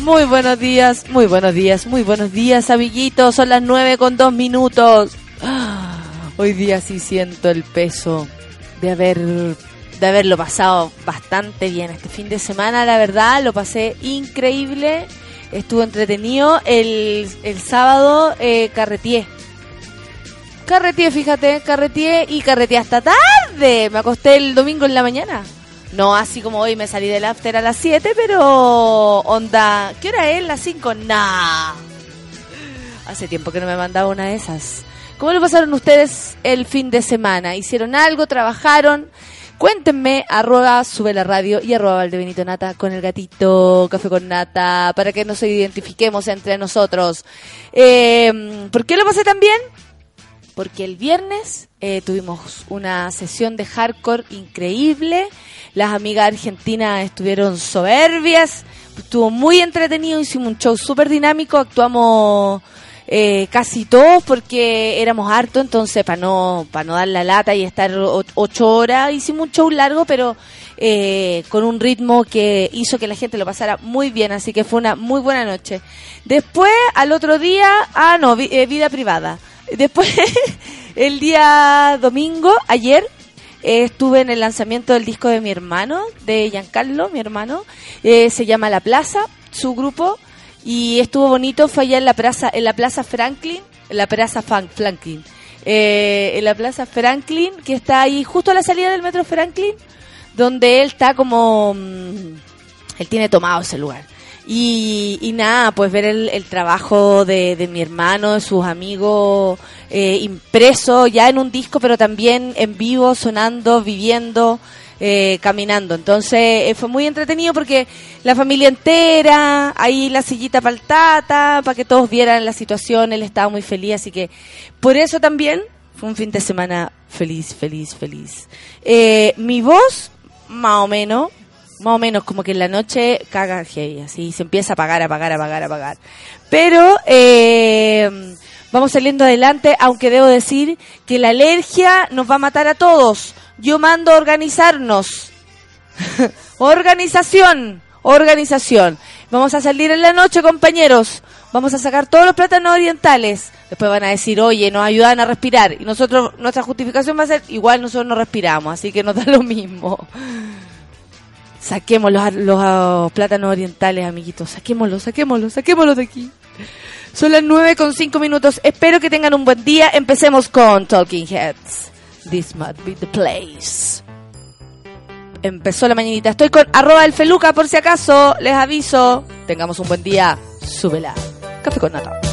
muy buenos días, muy buenos días, muy buenos días, amiguitos. Son las nueve con dos minutos. Hoy día sí siento el peso de haber de haberlo pasado bastante bien este fin de semana. La verdad, lo pasé increíble. Estuvo entretenido. El, el sábado eh, carretié. Carretié, fíjate, carretié y carretié hasta tarde. Me acosté el domingo en la mañana. No así como hoy me salí del after a las 7, pero onda, ¿qué hora es? ¿Las 5? Nah. Hace tiempo que no me mandaba una de esas. ¿Cómo lo pasaron ustedes el fin de semana? ¿Hicieron algo? ¿Trabajaron? Cuéntenme, arroba sube la radio y arroba Valdebenito Nata con el gatito, café con nata, para que nos identifiquemos entre nosotros. Eh, ¿Por qué lo pasé tan bien? Porque el viernes eh, tuvimos una sesión de hardcore increíble. Las amigas argentinas estuvieron soberbias. Estuvo muy entretenido. Hicimos un show súper dinámico. Actuamos eh, casi todos porque éramos hartos. Entonces, para no, para no dar la lata y estar ocho horas, hicimos un show largo, pero eh, con un ritmo que hizo que la gente lo pasara muy bien. Así que fue una muy buena noche. Después, al otro día, ah, no, vida privada. Después, el día domingo, ayer, eh, estuve en el lanzamiento del disco de mi hermano, de Giancarlo, mi hermano. Eh, se llama La Plaza, su grupo. Y estuvo bonito, fue allá en la plaza, en la plaza Franklin, en la plaza Franklin. Eh, en la plaza Franklin, que está ahí justo a la salida del metro Franklin, donde él está como... Mm, él tiene tomado ese lugar. Y, y nada, pues ver el, el trabajo de, de, mi hermano, de sus amigos, eh, impreso ya en un disco, pero también en vivo, sonando, viviendo, eh, caminando. Entonces eh, fue muy entretenido porque la familia entera, ahí la sillita para tata, para que todos vieran la situación, él estaba muy feliz, así que por eso también fue un fin de semana feliz, feliz, feliz. Eh, mi voz, más o menos, más o menos como que en la noche caga heavy, así se empieza a apagar, apagar, apagar, apagar. Pero eh, vamos saliendo adelante, aunque debo decir que la alergia nos va a matar a todos. Yo mando a organizarnos. Organización, organización. Vamos a salir en la noche, compañeros. Vamos a sacar todos los plátanos orientales. Después van a decir, oye, nos ayudan a respirar. Y nosotros, nuestra justificación va a ser, igual nosotros no respiramos, así que nos da lo mismo. Saquemos los, los, plátanos orientales, amiguitos. Saquémoslos, saquémoslos, saquémoslos de aquí. Son las nueve con cinco minutos. Espero que tengan un buen día. Empecemos con Talking Heads. This might be the place. Empezó la mañanita. Estoy con arroba el feluca por si acaso. Les aviso. Tengamos un buen día. Súbela. Café con nata.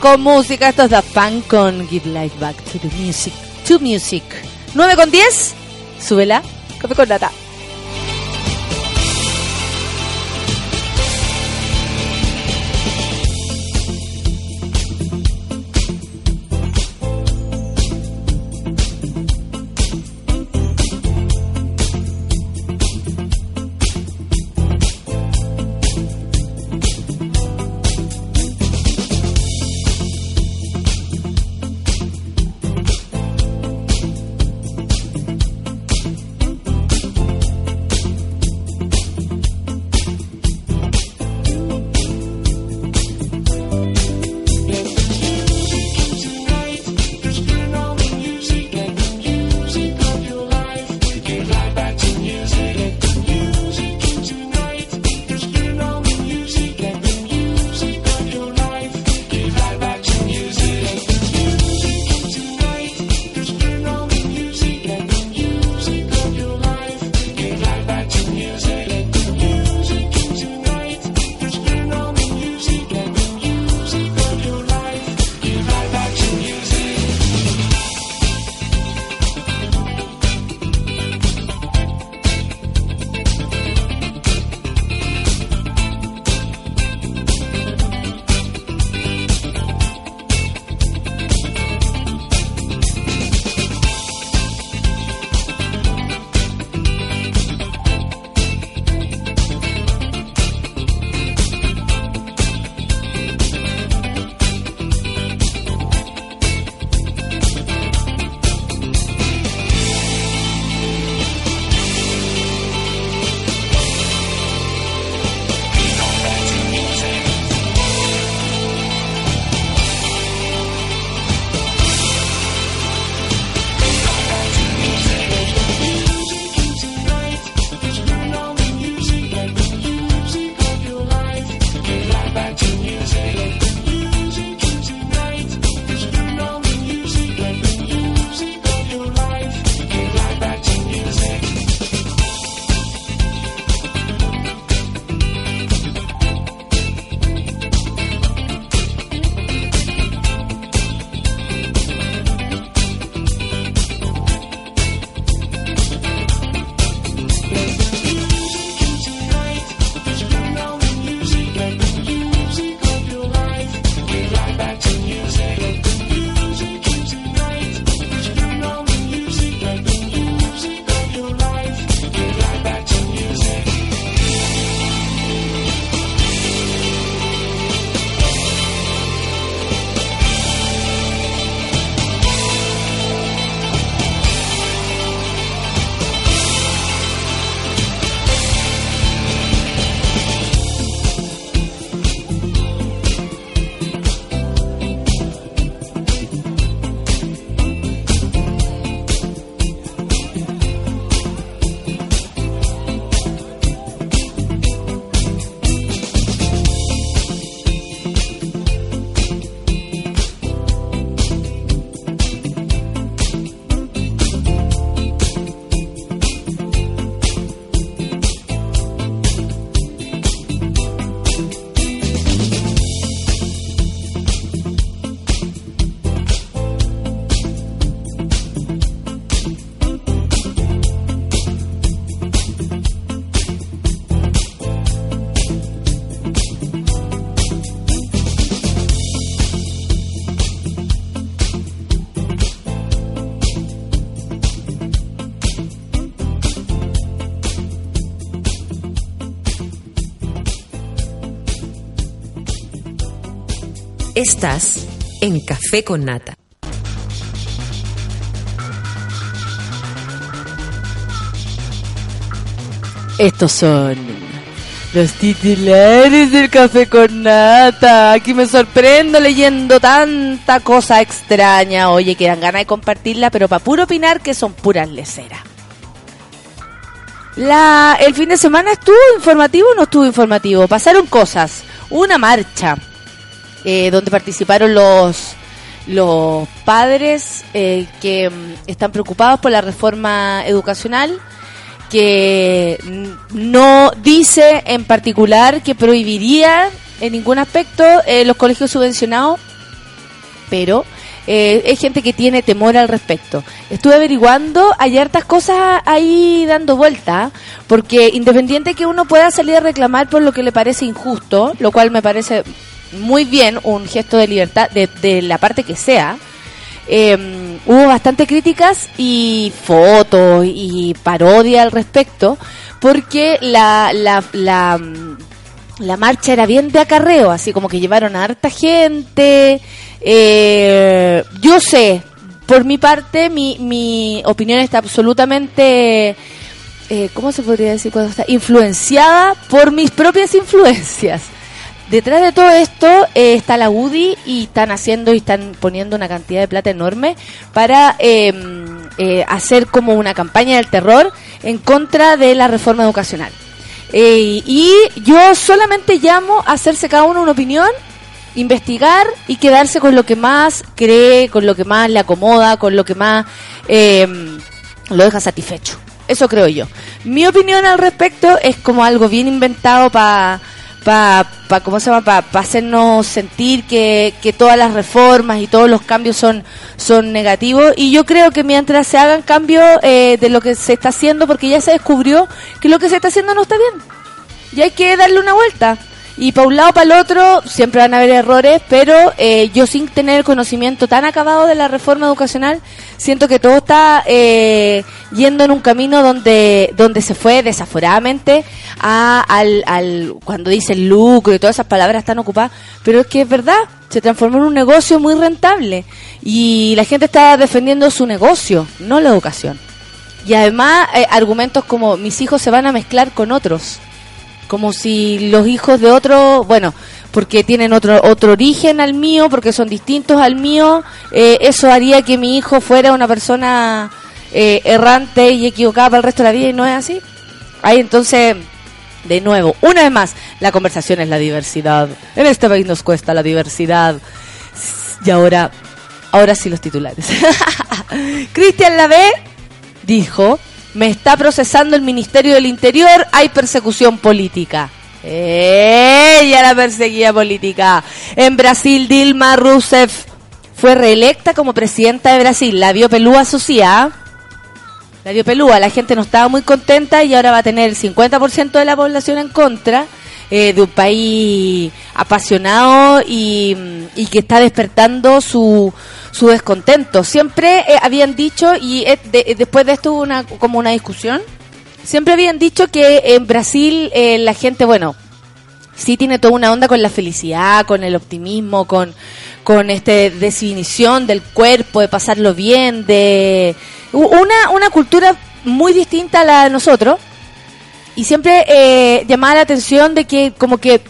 Con música. Esto es The Fun con Give Life Back to the Music. To Music. 9 con 10. Súbela. Café con data. Estás en Café con Nata. Estos son los titulares del café con nata. Aquí me sorprendo leyendo tanta cosa extraña. Oye, que dan ganas de compartirla, pero para puro opinar que son puras leceras. La, el fin de semana estuvo informativo o no estuvo informativo. Pasaron cosas. Una marcha eh, donde participaron los los padres eh, que mm, están preocupados por la reforma educacional que no dice en particular que prohibiría en ningún aspecto eh, los colegios subvencionados, pero eh, hay gente que tiene temor al respecto. Estuve averiguando, hay hartas cosas ahí dando vuelta, porque independiente que uno pueda salir a reclamar por lo que le parece injusto, lo cual me parece muy bien, un gesto de libertad de, de la parte que sea, eh, hubo bastante críticas y fotos y parodia al respecto, porque la, la, la, la, marcha era bien de acarreo, así como que llevaron a harta gente. Eh, yo sé, por mi parte, mi, mi opinión está absolutamente... Eh, ¿Cómo se podría decir cuando está? Influenciada por mis propias influencias. Detrás de todo esto eh, está la UDI y están haciendo y están poniendo una cantidad de plata enorme para em, eh, hacer como una campaña del terror en contra de la reforma educacional. Eh, y yo solamente llamo a hacerse cada uno una opinión, investigar y quedarse con lo que más cree, con lo que más le acomoda, con lo que más em, lo deja satisfecho. Eso creo yo. Mi opinión al respecto es como algo bien inventado para para pa, ¿cómo se llama? Para hacernos sentir que, que, todas las reformas y todos los cambios son, son negativos. Y yo creo que mientras se hagan cambios eh, de lo que se está haciendo, porque ya se descubrió que lo que se está haciendo no está bien. Y hay que darle una vuelta. Y para un lado, para el otro, siempre van a haber errores, pero eh, yo sin tener el conocimiento tan acabado de la reforma educacional, siento que todo está eh, yendo en un camino donde, donde se fue desaforadamente a, al, al, cuando dice lucro y todas esas palabras están ocupadas, pero es que es verdad, se transformó en un negocio muy rentable y la gente está defendiendo su negocio, no la educación. Y además, eh, argumentos como mis hijos se van a mezclar con otros como si los hijos de otro, bueno, porque tienen otro otro origen al mío, porque son distintos al mío, eh, eso haría que mi hijo fuera una persona eh, errante y equivocada para el resto de la vida y no es así. Ahí entonces, de nuevo, una vez más, la conversación es la diversidad. En este país nos cuesta la diversidad. Y ahora, ahora sí los titulares. Cristian Lavé dijo me está procesando el Ministerio del Interior, hay persecución política. Ella la perseguía política. En Brasil, Dilma Rousseff fue reelecta como presidenta de Brasil. La vio pelúa Sucia. La vio pelúa. La gente no estaba muy contenta y ahora va a tener el 50% de la población en contra. Eh, de un país apasionado y, y que está despertando su, su descontento. Siempre eh, habían dicho, y después de esto hubo una, como una discusión, siempre habían dicho que en Brasil eh, la gente, bueno, sí tiene toda una onda con la felicidad, con el optimismo, con, con este definición del cuerpo, de pasarlo bien, de una, una cultura muy distinta a la de nosotros. Y siempre eh, llamaba la atención de que como que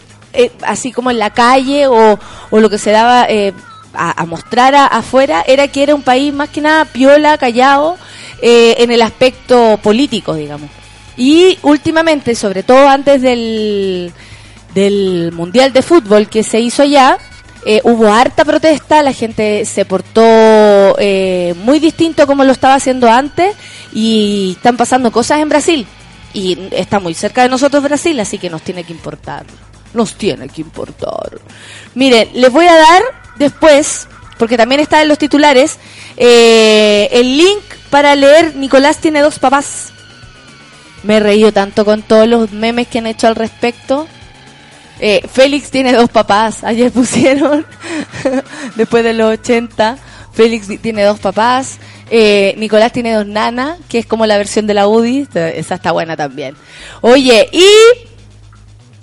así como en la calle o, o lo que se daba eh, a, mostrar afuera era que era un país más que nada piola, callado, eh, en el aspecto político, digamos. Y últimamente, sobre todo antes del, del Mundial de Fútbol que se hizo allá, eh, hubo harta protesta, la gente se portó eh, muy distinto como lo estaba haciendo antes y están pasando cosas en Brasil. Y está muy cerca de nosotros Brasil, así que nos tiene que importar. Nos tiene que importar. Mire, les voy a dar después, porque también está en los titulares, eh, el link para leer Nicolás tiene dos papás. Me he reído tanto con todos los memes que han hecho al respecto. Eh, Félix tiene dos papás, ayer pusieron, después de los 80. Félix tiene dos papás. Eh, Nicolás tiene dos nanas, que es como la versión de la UDI. Esa está buena también. Oye, y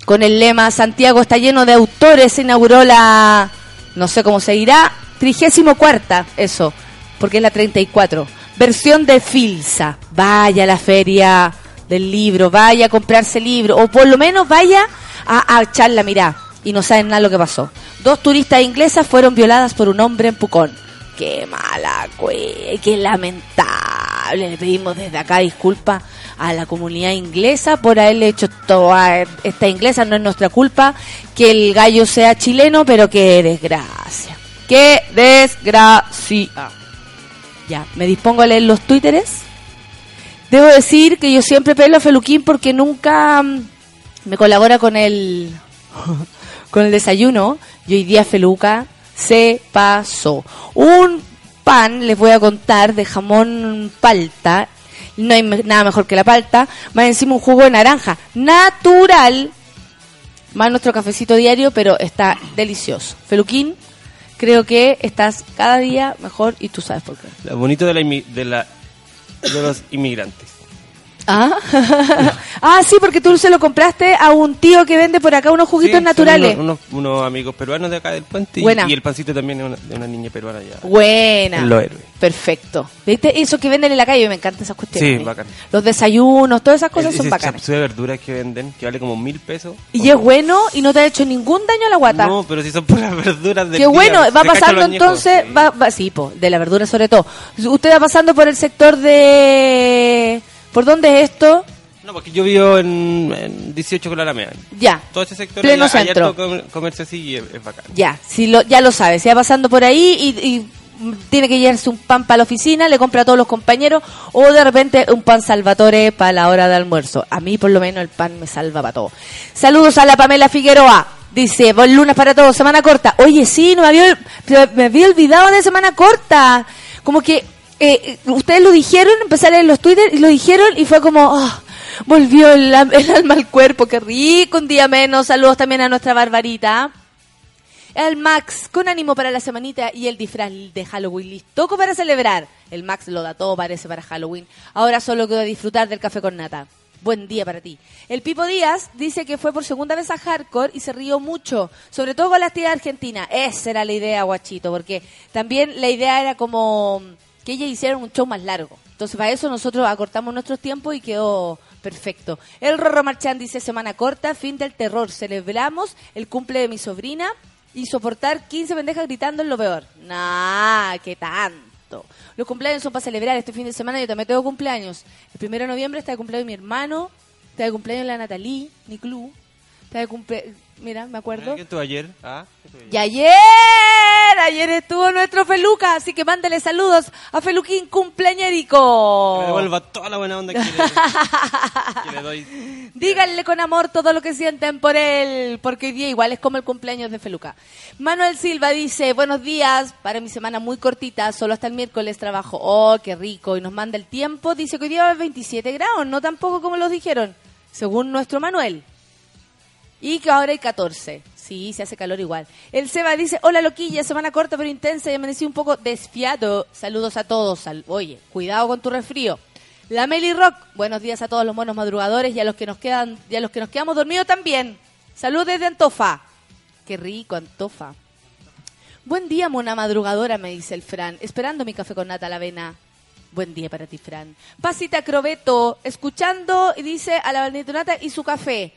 con el lema Santiago está lleno de autores, se inauguró la No sé cómo se irá. Trigésimo cuarta, eso, porque es la 34. Versión de Filsa. Vaya a la feria del libro, vaya a comprarse libro, o por lo menos vaya a, a echar la mirada. Y no saben nada lo que pasó. Dos turistas inglesas fueron violadas por un hombre en Pucón. Qué mala, qué lamentable. Le pedimos desde acá disculpas a la comunidad inglesa por haberle hecho toda esta inglesa. No es nuestra culpa que el gallo sea chileno, pero qué desgracia. Qué desgracia. Ya, me dispongo a leer los twitteres. Debo decir que yo siempre pelo a Feluquín porque nunca mm, me colabora con el con el desayuno. Y hoy día Feluca se pasó. Un pan, les voy a contar, de jamón palta. No hay nada mejor que la palta. Más encima un jugo de naranja. Natural. Más nuestro cafecito diario, pero está delicioso. Feluquín, creo que estás cada día mejor y tú sabes por qué. Lo bonito de, la, de, la, de los inmigrantes. Ah, ah, sí, porque tú se lo compraste a un tío que vende por acá unos juguitos Sí, son naturales. Unos, unos- unos amigos peruanos de acá del puente y, Buena. y el pancito también de una, de una niña peruana allá. Buena. En Los Héroes. Perfecto. ¿Viste? Eso que venden en la calle, me encantan esas cuestiones. Sí, bacán. Los desayunos, todas esas cosas Ese- son bacanas. de verduras que venden, que vale como mil pesos. Y es bueno y no te ha hecho ningún daño a la guata. No, pero si son puras verduras del Qué bueno, va pasando entonces, sí. va, va, sí, po, de la verdura sobre todo. Usted va pasando por el sector de... ¿Por dónde es esto? No, porque yo vivo en, en 18 con la Alameda. Ya. Todo ese sector Pleno hay centro. harto comer- comercio así y es, es bacán. Ya, si lo, ya lo sabe, se va pasando por ahí y, y tiene que llevarse un pan para la oficina, le compra a todos los compañeros o de repente un pan salvatore para la hora de almuerzo. A mí por lo menos el pan me salva para todo. Saludos a la Pamela Figueroa. Dice, buen lunes para todos, semana corta. Oye, sí, no me había, me había olvidado de semana corta. Como que eh, ustedes lo dijeron, a leer los Twitter y lo dijeron y fue como, ah, volvió el, el alma al cuerpo, qué rico, un día menos. Saludos también a nuestra Barbarita. El Max, con ánimo para la semanita y el disfraz de Halloween listo para celebrar. El Max lo da todo, parece, para Halloween. Ahora solo queda disfrutar del café con nata. Buen día para ti. El Pipo Díaz dice que fue por segunda vez a Hardcore y se rió mucho, sobre todo con la actividad argentina. Esa era la idea, guachito, porque también la idea era como que ella hiciera un show más largo. Entonces, para eso nosotros acortamos nuestros tiempos y quedó perfecto. El Rorro Marchán dice semana corta, fin del terror. Celebramos el cumple de mi sobrina y soportar 15 pendejas gritando es lo peor. Nah, qué tanto. Los cumpleaños son para celebrar. Este fin de semana yo también tengo cumpleaños. El primero de noviembre está de cumpleaños mi hermano, está de cumpleaños la Natalie, mi club. Está de cumple... Mira, me acuerdo. ¿Qué estuvo ayer? ¿Ah? ¿Qué estuvo ayer? Y ayer, ayer estuvo nuestro Feluca, así que mándele saludos a Feluquín Que me cumpleañerico. devuelva toda la buena onda que le, que le doy. Díganle con amor todo lo que sienten por él, porque hoy día igual es como el cumpleaños de Feluca. Manuel Silva dice, buenos días, para mi semana muy cortita, solo hasta el miércoles trabajo. Oh, qué rico, y nos manda el tiempo, dice que hoy día va a haber 27 grados, no tampoco como los dijeron, según nuestro Manuel. Y que ahora hay 14. Sí, se hace calor igual. El Seba dice, hola loquilla, semana corta pero intensa y amanecí un poco desfiado. Saludos a todos. Oye, cuidado con tu resfrío. La Meli Rock, buenos días a todos los monos madrugadores y a los que nos quedan, y a los que nos quedamos dormidos también. Saludos desde Antofa. Qué rico, Antofa. Buen día, mona madrugadora, me dice el Fran, esperando mi café con nata a la avena. Buen día para ti, Fran. Pasita Crobeto, escuchando, y dice a la Nata y su café.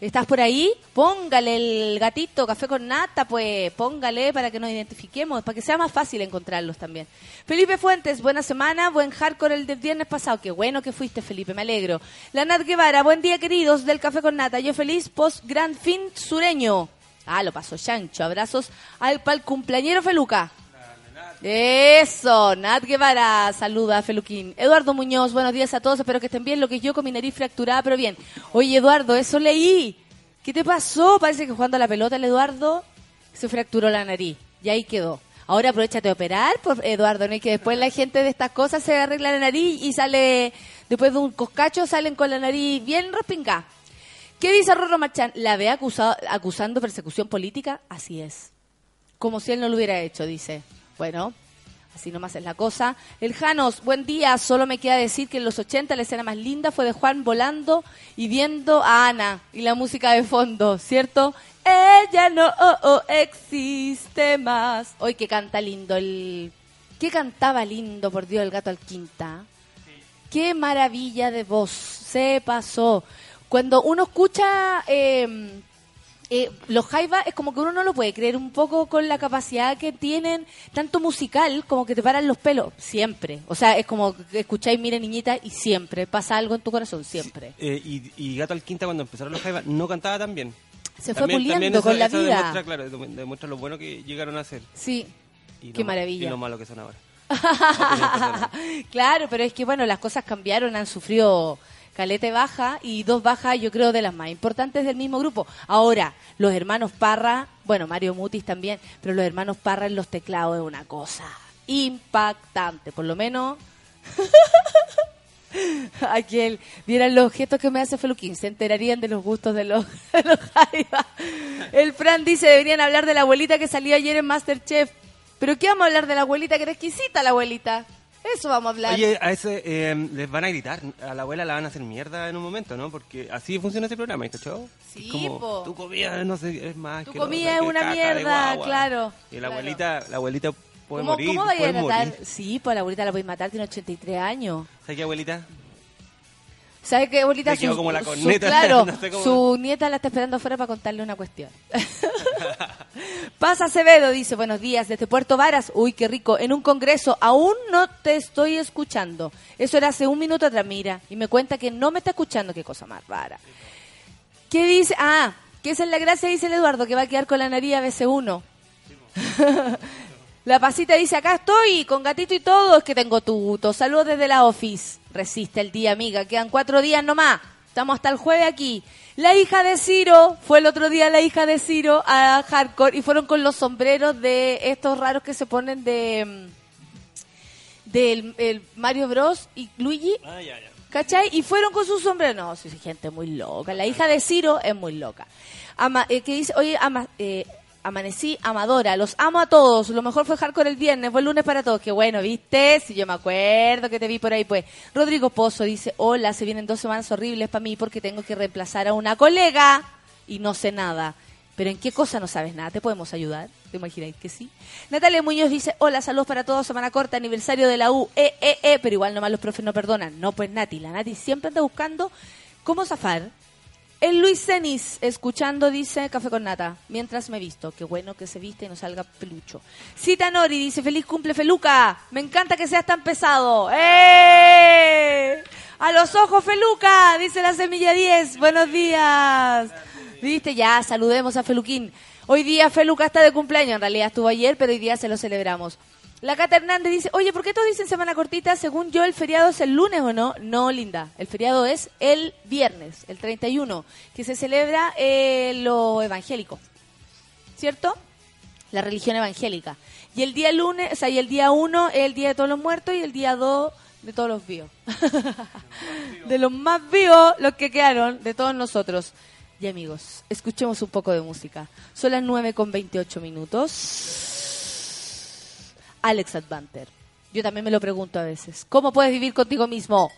¿Estás por ahí? Póngale el gatito, café con nata, pues póngale para que nos identifiquemos, para que sea más fácil encontrarlos también. Felipe Fuentes, buena semana, buen hardcore el del viernes pasado. Qué bueno que fuiste, Felipe, me alegro. La Nat Guevara, buen día, queridos del café con nata. Yo feliz post gran fin sureño. Ah, lo pasó Chancho. Abrazos al pal cumpleañero Feluca. Eso, Nat Guevara, saluda Feluquín. Eduardo Muñoz, buenos días a todos, espero que estén bien, lo que yo con mi nariz fracturada, pero bien. Oye, Eduardo, eso leí. ¿Qué te pasó? Parece que jugando a la pelota el Eduardo se fracturó la nariz y ahí quedó. Ahora aprovechate de operar, por Eduardo, no que después la gente de estas cosas se arregla la nariz y sale, después de un coscacho, salen con la nariz bien respingada. ¿Qué dice Rorro Marchán? ¿La ve acusado, acusando persecución política? Así es. Como si él no lo hubiera hecho, dice. Bueno, Así nomás es la cosa. El Janos, buen día. Solo me queda decir que en los 80 la escena más linda fue de Juan volando y viendo a Ana y la música de fondo, ¿cierto? Ella no oh, oh, existe más. Hoy que canta lindo el... ¿Qué cantaba lindo, por Dios, el gato al quinta? Qué maravilla de voz. Se pasó. Cuando uno escucha... Eh, eh, los Jaiba es como que uno no lo puede creer un poco con la capacidad que tienen, tanto musical como que te paran los pelos, siempre. O sea, es como que escucháis Mire Niñita y siempre pasa algo en tu corazón, siempre. Eh, y, y Gato al Quinta, cuando empezaron los Jaiba, no cantaba tan bien. Se fue puliendo con la vida. Demuestra, claro, demuestra lo bueno que llegaron a ser. Sí, Y qué maravilla. Y lo malo que son ahora. claro, pero es que bueno, las cosas cambiaron, han sufrido calete baja y dos bajas, yo creo, de las más importantes del mismo grupo. Ahora, los hermanos Parra, bueno, Mario Mutis también, pero los hermanos Parra en los teclados es una cosa impactante, por lo menos. Aquel, vieran los gestos que me hace Feluquín, se enterarían de los gustos de los, de. El Fran dice, deberían hablar de la abuelita que salió ayer en Masterchef. ¿Pero qué vamos a hablar de la abuelita? Que era exquisita la abuelita. Eso vamos a hablar. Oye, a ese eh, les van a gritar, a la abuela la van a hacer mierda en un momento, ¿no? Porque así funciona ese programa, ¿cachó? Sí, como, po. tu comida, no sé, es más Tu que comida es una mierda, claro, Y la claro. abuelita, la abuelita puede ¿Cómo, morir, ¿Cómo puede a matar? Sí, pues la abuelita la podéis matar, tiene 83 años. ¿Sabes qué, abuelita? ¿Sabes qué? Te quedó como la su- claro, no sé cómo- su nieta la está esperando afuera para contarle una cuestión. Pasa Acevedo, dice, buenos días, desde Puerto Varas. Uy, qué rico. En un congreso, aún no te estoy escuchando. Eso era hace un minuto atrás, mira. Y me cuenta que no me está escuchando. Qué cosa más rara. ¿Qué dice? Ah, que esa es la gracia, dice el Eduardo, que va a quedar con la nariz a veces uno. La pasita dice, acá estoy, con gatito y todo, es que tengo tuto. Saludos desde la office. Resiste el día, amiga. Quedan cuatro días nomás. Estamos hasta el jueves aquí. La hija de Ciro, fue el otro día la hija de Ciro a Hardcore y fueron con los sombreros de estos raros que se ponen de... mm, del el Mario Bros y Luigi. Ah, ya, ya. ¿Cachai? Y fueron con sus sombreros. No, sí, gente muy loca. La hija de Ciro es muy loca. Ama, eh, que dice, oye, ama, eh, amanecí amadora. Los amo a todos. Lo mejor fue hardcore el viernes. Fue el lunes para todos. Qué bueno, ¿viste? Si yo me acuerdo que te vi por ahí, pues. Rodrigo Pozo dice, hola, se vienen dos semanas horribles para mí porque tengo que reemplazar a una colega y no sé nada. Pero ¿en qué cosa no sabes nada? ¿Te podemos ayudar? ¿Te imagináis que sí? Natalia Muñoz dice, hola, saludos para todos, semana corta, aniversario de la U, eh, eh, eh, pero igual nomás los profes no perdonan. No, pues Nati, la Nati siempre anda buscando cómo zafar. El Luis Cenis, escuchando, dice Café con Nata, mientras me visto. Qué bueno que se viste y no salga pelucho. Cita Nori dice, feliz cumple Feluca. Me encanta que seas tan pesado. ¡Eh! A los ojos Feluca, dice la semilla 10. Buenos días. Viste, ya, saludemos a Feluquín. Hoy día Feluca está de cumpleaños, en realidad estuvo ayer, pero hoy día se lo celebramos. La Cata Hernández dice, oye, ¿por qué todos dicen semana cortita? Según yo, el feriado es el lunes o no. No, linda. El feriado es el viernes, el 31, que se celebra eh, lo evangélico. ¿Cierto? La religión evangélica. Y el día lunes, o sea, y el día 1 es el día de todos los muertos y el día 2 de todos los vivos. de los más vivos, los que quedaron, de todos nosotros. Y amigos, escuchemos un poco de música. Son las 9 con 28 minutos. Alex Advanter. Yo también me lo pregunto a veces. ¿Cómo puedes vivir contigo mismo?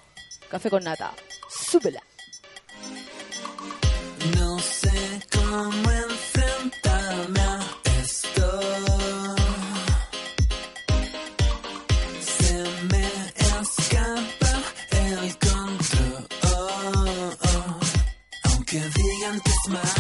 Café con nata. Súbela. No sé cómo enfrentarme a esto. Se me escapa el control. Aunque digan que es malo.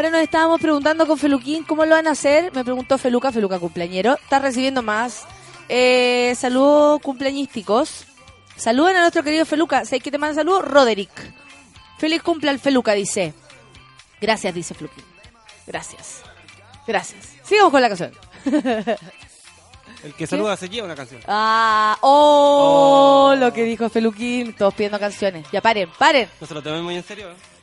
Ahora nos estábamos preguntando con Feluquín cómo lo van a hacer. Me preguntó Feluca, Feluca cumpleañero. Está recibiendo más eh, saludos cumpleañísticos. Saluden a nuestro querido Feluca. ¿Sabes que te manda saludos? Roderick. Feliz cumple al Feluca, dice. Gracias, dice Feluquín. Gracias. Gracias. Sigamos con la canción. El que saluda se lleva una canción. Ah, oh, Oh. lo que dijo Feluquín. Todos pidiendo canciones. Ya paren, paren. No se lo tomen muy en serio. ¿eh?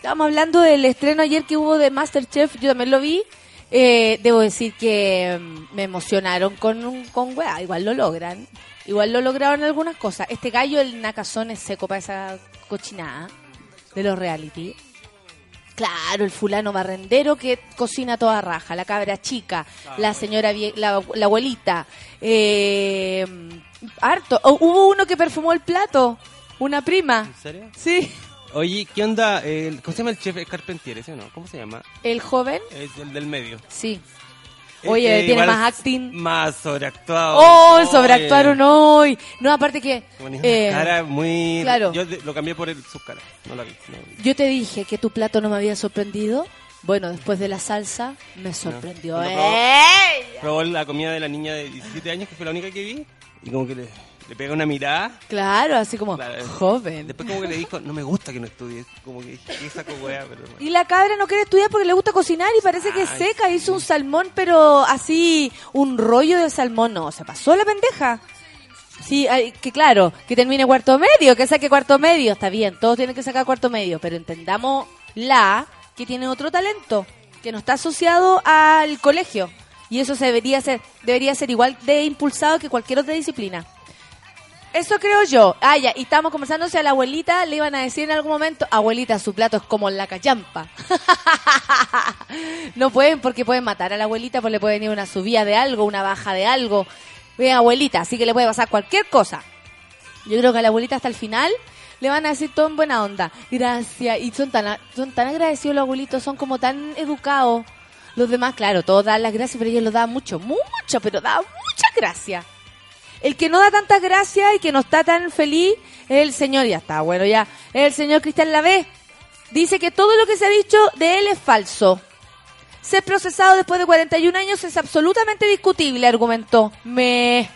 Estábamos hablando del estreno ayer que hubo de Masterchef, yo también lo vi. Eh, debo decir que mm, me emocionaron con, con weá, igual lo logran. Igual lo lograron algunas cosas. Este gallo, el nacazón, es seco para esa cochinada de los reality. Claro, el fulano barrendero que cocina toda raja, la cabra chica, la señora, vie- la, la abuelita. Eh, harto. Oh, hubo uno que perfumó el plato, una prima. ¿En serio? Sí. Oye, ¿qué onda? El, ¿Cómo se llama el chef Carpentier ese o no? ¿Cómo se llama? El joven, Es el del medio. sí. Oye, Eh, tiene más acting. Más sobreactuado. ¡Oh! Sobreactuaron hoy. No, aparte que. Eh, cara muy... claro. Yo lo cambié por el, su cara. No la vi. no. yo te dije que tu plato no me había sorprendido. Bueno, después de la salsa, me sorprendió. No, ¡Ey! Probó la comida de la niña de 17 años, que fue la única que vi. Y como que le, le pega una mirada. Claro, así como Claro. joven. Después como que le dijo, no me gusta que no estudies. Como que dije, ¿qué saco wea? Pero bueno. Y la cabra no quiere estudiar porque le gusta cocinar y parece que es seca. sí. Hizo un salmón, pero así, un rollo de salmón. No, se pasó la pendeja. Sí, que claro, que termine cuarto medio, que saque cuarto medio. Está bien, todos tienen que sacar cuarto medio, pero entendamos la que tiene otro talento, que no está asociado al colegio. Y eso se debería ser, debería ser igual de impulsado que cualquier otra disciplina. Eso creo yo. Ah, ya, y estábamos conversando si a la abuelita le iban a decir en algún momento, abuelita, su plato es como la cachampa. no pueden porque pueden matar a la abuelita, pues le puede venir una subida de algo, una baja de algo. Bien, abuelita, así que le puede pasar cualquier cosa. Yo creo que a la abuelita hasta el final le van a decir todo en buena onda. Gracias. Y son tan, son tan agradecidos los abuelitos, son como tan educados. Los demás, claro, todos dan las gracias, pero ellos lo dan mucho, mucho, pero da muchas gracias. El que no da tantas gracias y que no está tan feliz es el señor, ya está, bueno, ya, el señor Cristian Lavé. Dice que todo lo que se ha dicho de él es falso. Ser procesado después de 41 años es absolutamente discutible, argumentó. Me...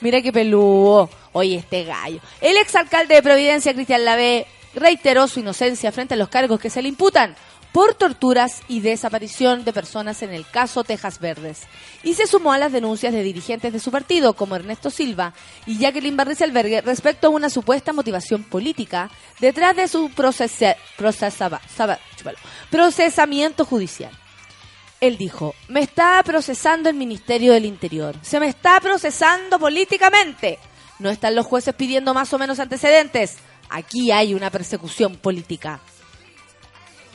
Mira qué peludo. Oye, este gallo. El exalcalde de Providencia, Cristian Lavé, reiteró su inocencia frente a los cargos que se le imputan por torturas y desaparición de personas en el caso Tejas Verdes. Y se sumó a las denuncias de dirigentes de su partido, como Ernesto Silva y Jacqueline Barriz Albergue, respecto a una supuesta motivación política detrás de su procesa- procesaba- procesamiento judicial. Él dijo, me está procesando el Ministerio del Interior, se me está procesando políticamente. No están los jueces pidiendo más o menos antecedentes. Aquí hay una persecución política.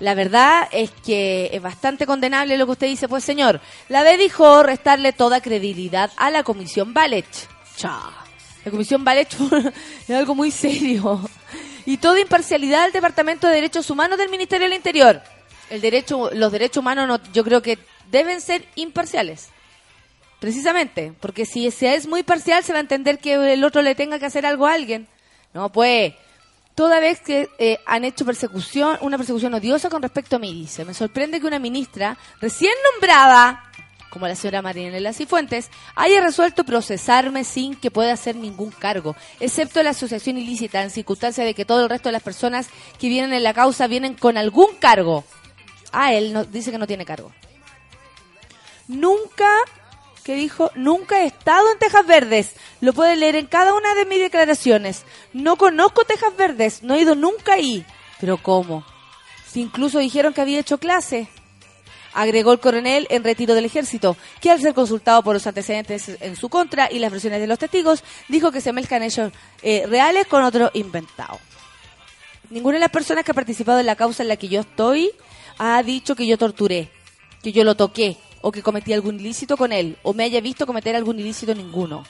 La verdad es que es bastante condenable lo que usted dice, pues señor. La B dijo restarle toda credibilidad a la Comisión Balech. Cha. La Comisión Balech es algo muy serio. Y toda imparcialidad al Departamento de Derechos Humanos del Ministerio del Interior. El derecho, los derechos humanos no- yo creo que deben ser imparciales. Precisamente, porque si se es muy parcial se va a entender que el otro le tenga que hacer algo a alguien. No, pues, toda vez que eh, han hecho persecución, una persecución odiosa con respecto a mí, dice, me sorprende que una ministra recién nombrada, como la señora Marinela Cifuentes, haya resuelto procesarme sin que pueda hacer ningún cargo, excepto la asociación ilícita, en circunstancia de que todo el resto de las personas que vienen en la causa vienen con algún cargo. Ah, él no, dice que no tiene cargo. Nunca, que dijo, nunca he estado en Tejas Verdes. Lo puede leer en cada una de mis declaraciones. No conozco Tejas Verdes, no he ido nunca ahí. Pero ¿cómo? Si incluso dijeron que había hecho clase. Agregó el coronel en retiro del ejército, que al ser consultado por los antecedentes en su contra y las versiones de los testigos, dijo que se mezclan hechos eh, reales con otros inventados. Ninguna de las personas que ha participado en la causa en la que yo estoy ha dicho que yo torturé, que yo lo toqué o que cometí algún ilícito con él o me haya visto cometer algún ilícito ninguno.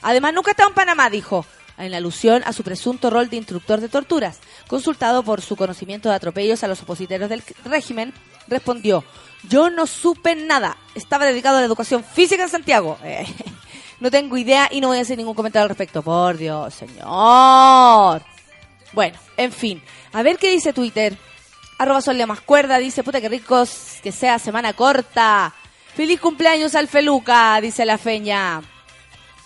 Además, nunca he estado en Panamá, dijo, en alusión a su presunto rol de instructor de torturas. Consultado por su conocimiento de atropellos a los opositores del régimen, respondió, yo no supe nada, estaba dedicado a la educación física en Santiago. No tengo idea y no voy a hacer ningún comentario al respecto. Por Dios, señor. Bueno, en fin, a ver qué dice Twitter. Arroba Solia más cuerda, dice, puta que ricos, que sea semana corta. Feliz cumpleaños al Feluca, dice la feña.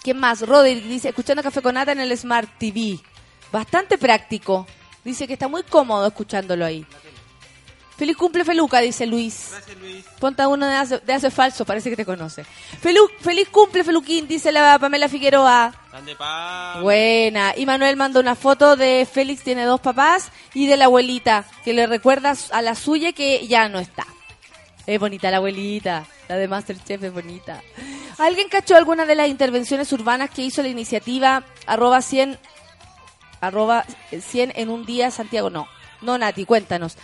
¿Quién más? Roderick dice, escuchando Café con Nata en el Smart TV. Bastante práctico. Dice que está muy cómodo escuchándolo ahí. Feliz cumple Feluca, dice Luis. Gracias, Luis. Ponta uno de hace, de hace falso, parece que te conoce. Felu- feliz cumple Feluquín, dice la Pamela Figueroa. Ande pa. Buena. Y Manuel mandó una foto de Félix, tiene dos papás, y de la abuelita, que le recuerda a la suya que ya no está. Es bonita la abuelita, la de Masterchef es bonita. ¿Alguien cachó alguna de las intervenciones urbanas que hizo la iniciativa arroba 100, arroba 100 en un día Santiago? No, no Nati, cuéntanos.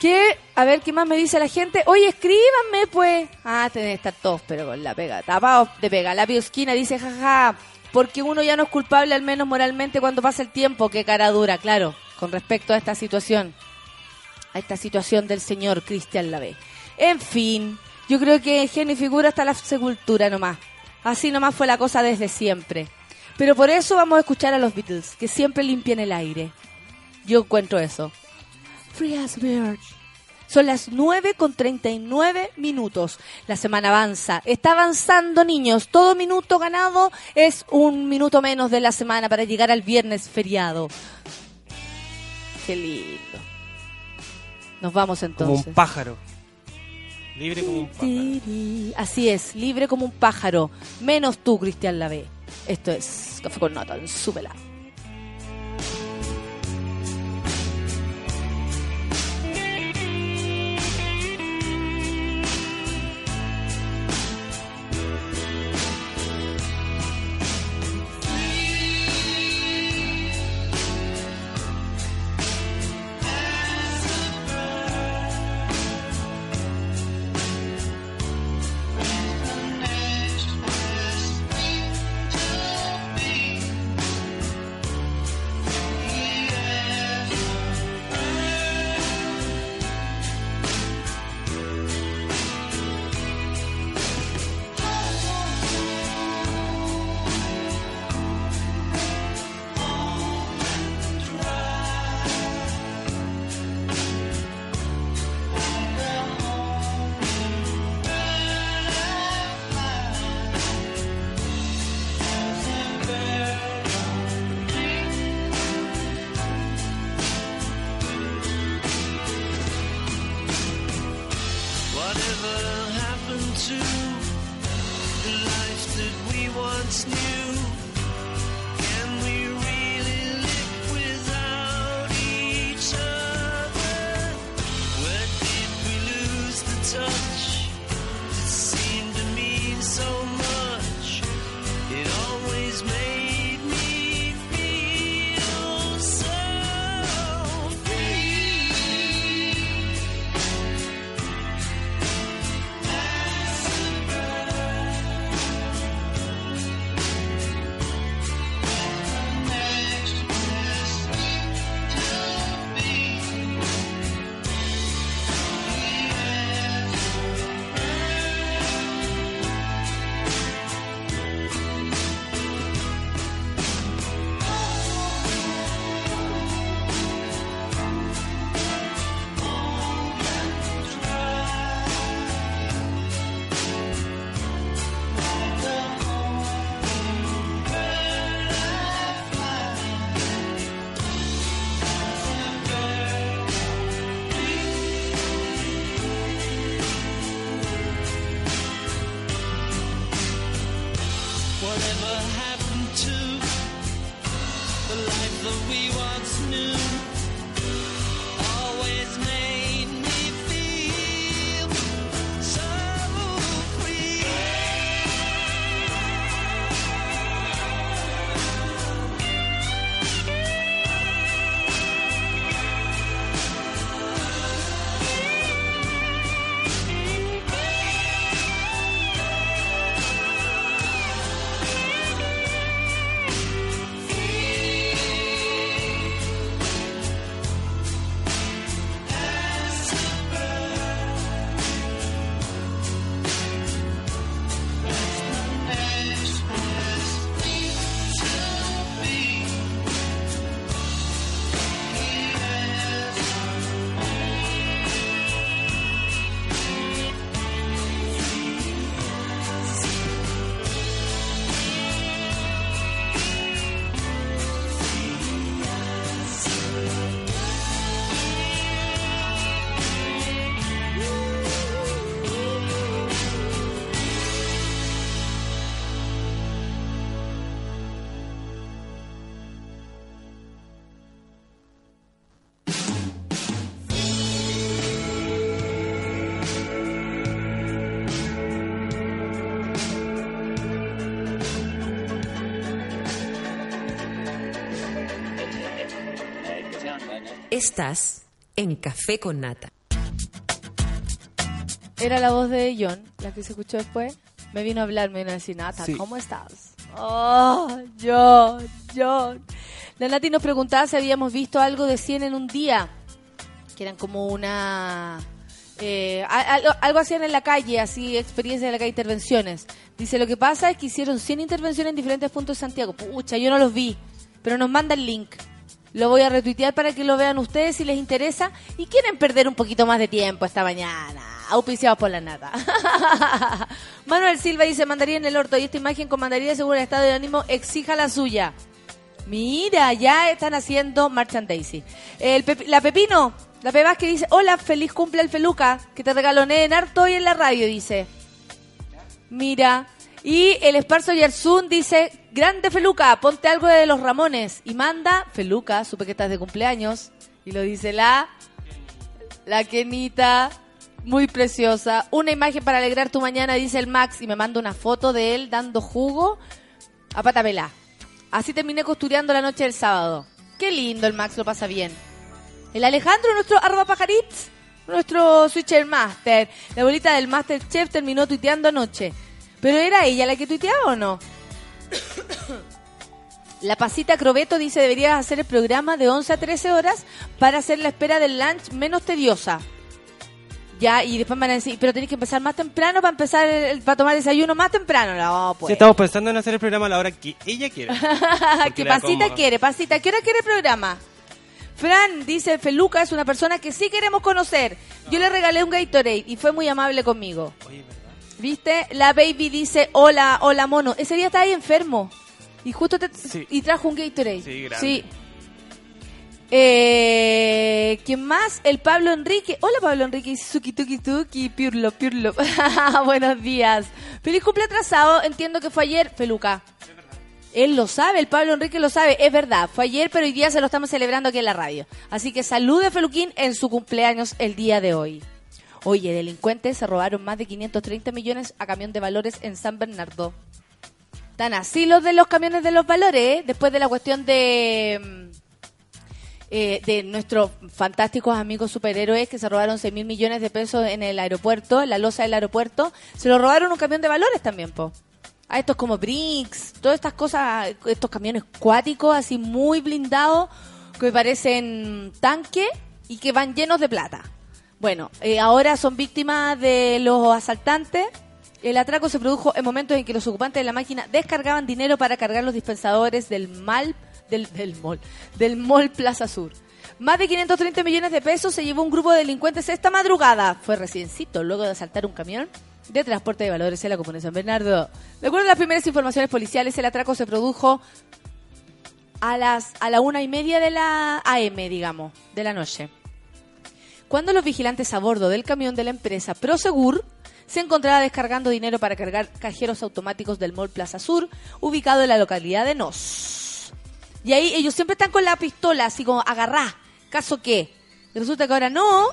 ¿Qué? A ver, ¿qué más me dice la gente? Oye, escríbanme, pues. Ah, tienen que estar todos, pero con la pega. Tapados de pega. La Esquina dice, jaja, porque uno ya no es culpable, al menos moralmente, cuando pasa el tiempo. Qué cara dura, claro, con respecto a esta situación. A esta situación del señor Cristian Lavé. En fin, yo creo que genio y figura hasta la sepultura nomás. Así nomás fue la cosa desde siempre. Pero por eso vamos a escuchar a los Beatles, que siempre limpian el aire. Yo encuentro eso. Free as bird. Son las 9 con 39 minutos. La semana avanza. Está avanzando, niños. Todo minuto ganado es un minuto menos de la semana para llegar al viernes feriado. Qué lindo. Nos vamos Como entonces. un pájaro. Libre como un pájaro. Así es, libre como un pájaro. Menos tú, Cristian Lavé. Esto es Café con Nota, en súbela. Estás en Café con Nata. Era la voz de John, la que se escuchó después. Me vino a hablar, me vino a decir, Nata, Sí. ¿cómo estás? Oh, John, John. La Nati nos preguntaba si habíamos visto algo de 100 en un día. Que eran como una... eh, algo, algo hacían en la calle, así, experiencias de la calle, intervenciones. Dice, lo que pasa es que hicieron 100 intervenciones en diferentes puntos de Santiago. Pucha, yo no los vi, pero nos manda el link. Lo voy a retuitear para que lo vean ustedes si les interesa y quieren perder un poquito más de tiempo esta mañana. Auspiciados por la nata. Manuel Silva dice, mandaría en el orto y esta imagen con mandaría seguro el estado de ánimo exija la suya. Mira, ya están haciendo merchandising. El la Pepino, la Pebas que dice, hola, feliz cumple el Feluca, que te regaloné en harto hoy en la radio, dice. Mira. Y el Esparzo Yersun dice, grande Feluca, ponte algo de los Ramones. Y manda, Feluca, supe que estás de cumpleaños. Y lo dice la, la Kenita, muy preciosa. Una imagen para alegrar tu mañana, dice el Max. Y me manda una foto de él dando jugo a patapelá. Así terminé costureando la noche del sábado. Qué lindo el Max, lo pasa bien. El Alejandro, nuestro arroba pajaritz, nuestro switcher master. La abuelita del master chef terminó tuiteando anoche. ¿Pero era ella la que tuiteaba o no? La pasita Crobeto dice deberías hacer el programa de 11 a 13 horas para hacer la espera del lunch menos tediosa. Ya, y después me van a decir, pero tenés que empezar más temprano para empezar el- para tomar desayuno más temprano. No, pues. Sí, estamos pensando en hacer el programa a la hora que ella quiera. Porque que Pasita quiere, Pasita, ¿qué hora quiere el programa? Fran dice, Feluca es una persona que sí queremos conocer. Yo le regalé un Gatorade y fue muy amable conmigo. Oye. ¿Viste? La baby dice, hola, hola mono. Ese día estaba ahí enfermo. Y justo te... Sí. Y trajo un Gatorade. Sí, grande. Sí. Eh, ¿Quién más? El Pablo Enrique. Hola Pablo Enrique. Suki tuki tuki. Piurlo, piurlo. Buenos días. Feliz cumple atrasado. Entiendo que fue ayer, Feluca. Él lo sabe, el Pablo Enrique lo sabe, es verdad. Fue ayer, pero hoy día se lo estamos celebrando aquí en la radio. Así que salude Feluquín en su cumpleaños el día de hoy. Oye, delincuentes se robaron más de 530 millones a camión de valores en San Bernardo. Tan así los de los camiones de los valores, ¿eh? después de la cuestión de... mm, eh, de nuestros fantásticos amigos superhéroes que se robaron 6 mil millones de pesos en el aeropuerto, en la losa del aeropuerto, se lo robaron un camión de valores también, po. A estos como Brinks, todas estas cosas, estos camiones cuáticos así muy blindados que parecen tanque y que van llenos de plata. Bueno, eh, ahora son víctimas de los asaltantes. El atraco se produjo en momentos en que los ocupantes de la máquina descargaban dinero para cargar los dispensadores del mal del, del mall, del mall Plaza Sur. Más de 530 millones de pesos se llevó un grupo de delincuentes esta madrugada. Fue reciencito luego de asaltar un camión de transporte de valores en la comuna de San Bernardo. De acuerdo a las primeras informaciones policiales, el atraco se produjo a las a la una y media de la AM, digamos, de la noche. Cuando los vigilantes a bordo del camión de la empresa Prosegur se encontraba descargando dinero para cargar cajeros automáticos del Mall Plaza Sur, ubicado en la localidad de Nos. Y ahí ellos siempre están con la pistola, así como agarrá, caso que. Resulta que ahora no.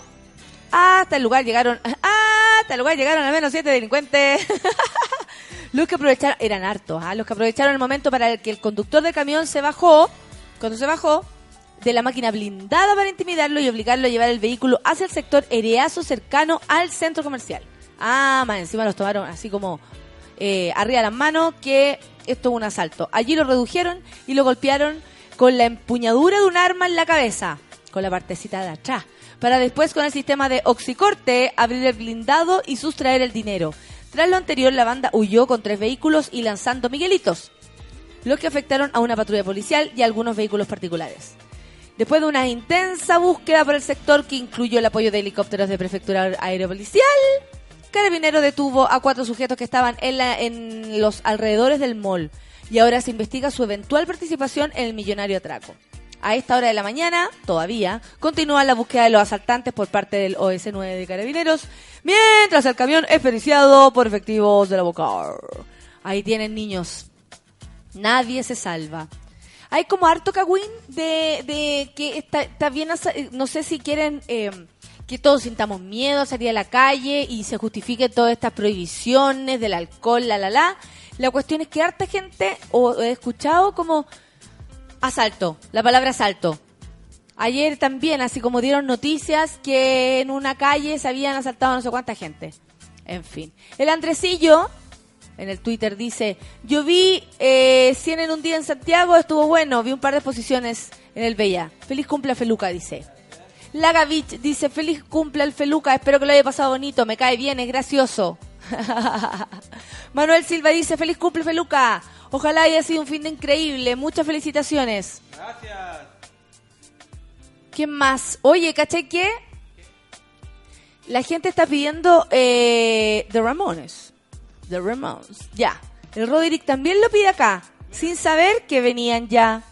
Hasta el lugar llegaron, hasta el lugar llegaron al menos siete delincuentes. los que aprovecharon, eran hartos, ¿ah? los que aprovecharon el momento para que el conductor del camión se bajó, cuando se bajó, de la máquina blindada para intimidarlo y obligarlo a llevar el vehículo hacia el sector Ereazo cercano al centro comercial. Ah, más encima los tomaron así como eh, arriba de las manos que esto es un asalto. Allí lo redujeron y lo golpearon con la empuñadura de un arma en la cabeza, con la partecita de atrás, para después con el sistema de oxicorte abrir el blindado y sustraer el dinero. Tras lo anterior, la banda huyó con tres vehículos y lanzando miguelitos, lo que afectaron a una patrulla policial y algunos vehículos particulares. Después de una intensa búsqueda por el sector que incluyó el apoyo de helicópteros de prefectura aeropolicial, Carabinero detuvo a cuatro sujetos que estaban en, los alrededores del mall y ahora se investiga su eventual participación en el millonario atraco. A esta hora de la mañana, todavía, continúa la búsqueda de los asaltantes por parte del OS9 de Carabineros, mientras el camión es periciado por efectivos de la Bocar. Ahí tienen niños. Nadie se salva. Hay como harto cagüín de, de que está, está bien, eh, no sé si quieren eh, que todos sintamos miedo a salir a la calle y se justifique todas estas prohibiciones del alcohol, la, la, la. La cuestión es que harta gente, o he escuchado como asalto, la palabra asalto. Ayer también, así como dieron noticias que en una calle se habían asaltado no sé cuánta gente. En fin. El Andresillo, en el Twitter, dice, yo vi eh, 100 en un día en Santiago, estuvo bueno, vi un par de exposiciones en el Bella. Feliz cumple a Feluca, dice. Lagavich dice, feliz cumple al Feluca, espero que lo haya pasado bonito, me cae bien, es gracioso. Manuel Silva dice, feliz cumple Feluca, ojalá haya sido un fin de increíble, muchas felicitaciones. Gracias. ¿Quién más? Oye, ¿caché qué? La gente está pidiendo eh, The Ramones. The Ramones. Ya. El Roderick también lo pide acá. Sin saber que venían ya.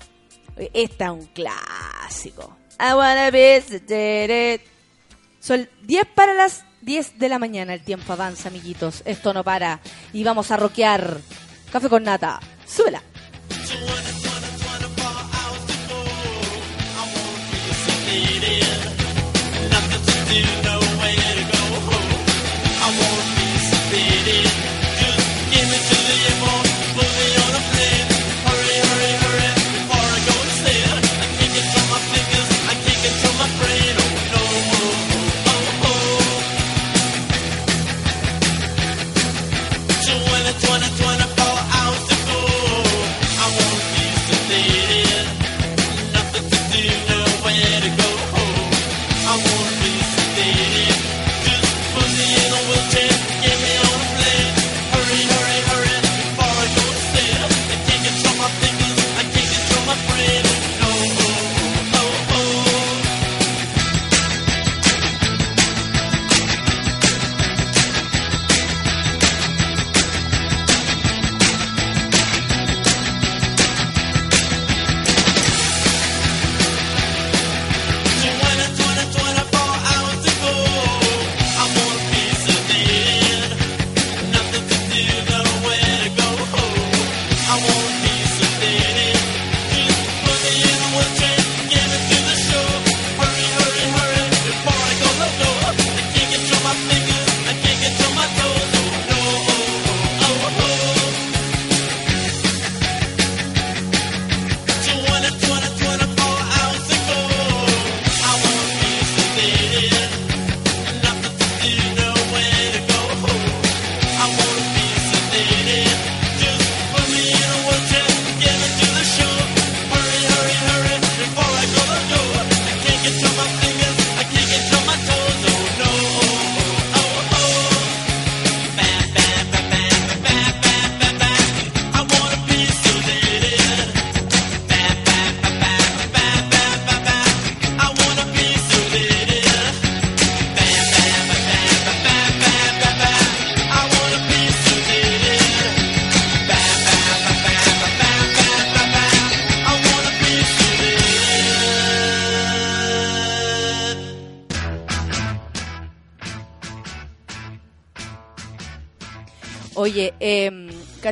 Esta es un clásico. I wanna be. Son 10 para las 10 de la mañana. El tiempo avanza, amiguitos. Esto no para. Y vamos a rockear. Café con nata. Súbela.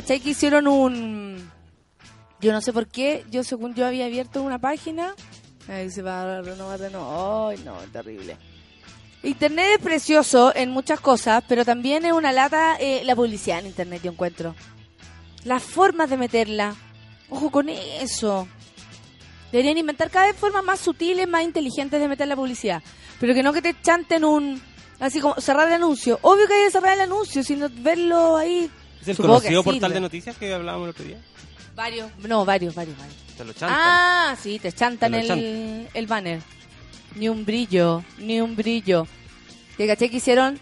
¿Cachai que hicieron un... Yo no sé por qué, yo según yo había abierto una página, ahí se va a renovar de nuevo, ay no, terrible. Internet es precioso en muchas cosas, pero también es una lata eh, la publicidad en Internet, yo encuentro. Las formas de meterla, ojo con eso. Deberían inventar cada vez formas más sutiles, más inteligentes de meter la publicidad. Pero que no que te chanten un... Así como cerrar el anuncio. Obvio que hay que cerrar el anuncio, sino verlo ahí. ¿Es el Supongo que conocido portal de noticias que hablábamos el otro día? Varios, no, varios, varios, varios. Te lo chantan. Ah, sí, te chantan Te lo el, el banner. Ni un brillo, ni un brillo. ¿Te caché que hicieron?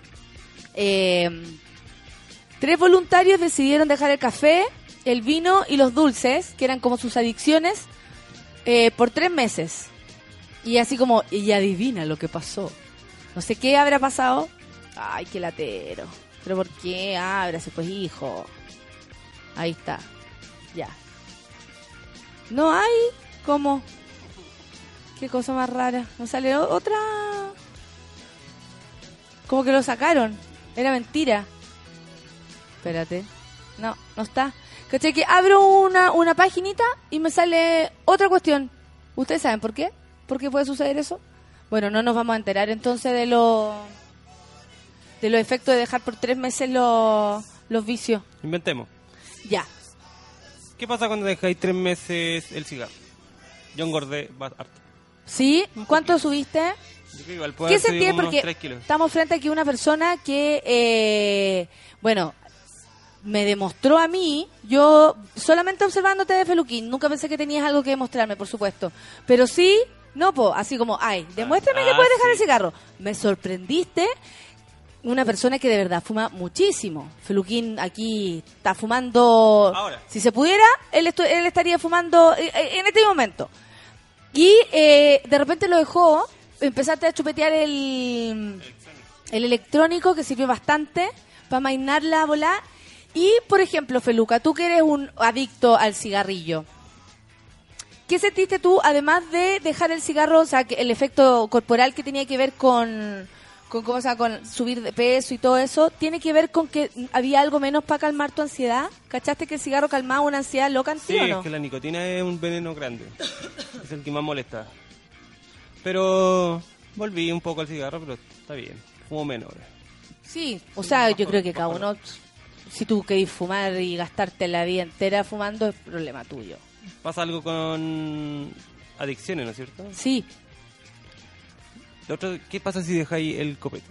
Eh, tres voluntarios decidieron dejar el café, el vino y los dulces, que eran como sus adicciones, eh, por tres meses. Y así como, y adivina lo que pasó. No sé qué habrá pasado. Ay, qué latero. ¿Pero por qué? Ábrase, pues, hijo. Ahí está. Ya. No hay. ¿Cómo? Qué cosa más rara. No sale otra. Como que lo sacaron. Era mentira. Espérate. No, no está. ¿Cachai? Que abro una, una paginita y me sale otra cuestión. ¿Ustedes saben por qué? ¿Por qué puede suceder eso? Bueno, no nos vamos a enterar entonces de lo de los efectos de dejar por tres meses los, los vicios. Inventemos. Ya. ¿Qué pasa cuando dejáis tres meses el cigarro? Yo engordé harto. ¿Sí? ¿Cuánto subiste? Yo creo que igual ¿Qué sentí? Porque estamos frente aquí a una persona que, eh, bueno, me demostró a mí, yo solamente observándote de Feluquín, nunca pensé que tenías algo que demostrarme, por supuesto, pero sí, no, po, así como, ay, demuéstrame que ah, puedes dejar el cigarro. Me sorprendiste una persona que de verdad fuma muchísimo. Feluquín aquí está fumando, Ahora. si se pudiera, él, estu- él estaría fumando eh, eh, en este momento. Y eh, de repente lo dejó, empezaste a chupetear el, el electrónico que sirvió bastante para mainar la bola. Y, por ejemplo, Feluca, tú que eres un adicto al cigarrillo, ¿qué sentiste tú, además de dejar el cigarro, o sea, que el efecto corporal que tenía que ver con, con, subir de peso y todo eso, tiene que ver con que había algo menos para calmar tu ansiedad? ¿Cachaste que el cigarro calmaba una ansiedad loca en Sí, o es que la nicotina es un veneno grande. es el que más molesta. Pero volví un poco al cigarro, pero está bien. Fumo menos. Sí, o sea, yo creo que cada uno, si tú querés fumar y gastarte la vida entera fumando, es problema tuyo. Pasa algo con adicciones, ¿no es cierto? Sí, ¿Qué pasa si dejáis el copete?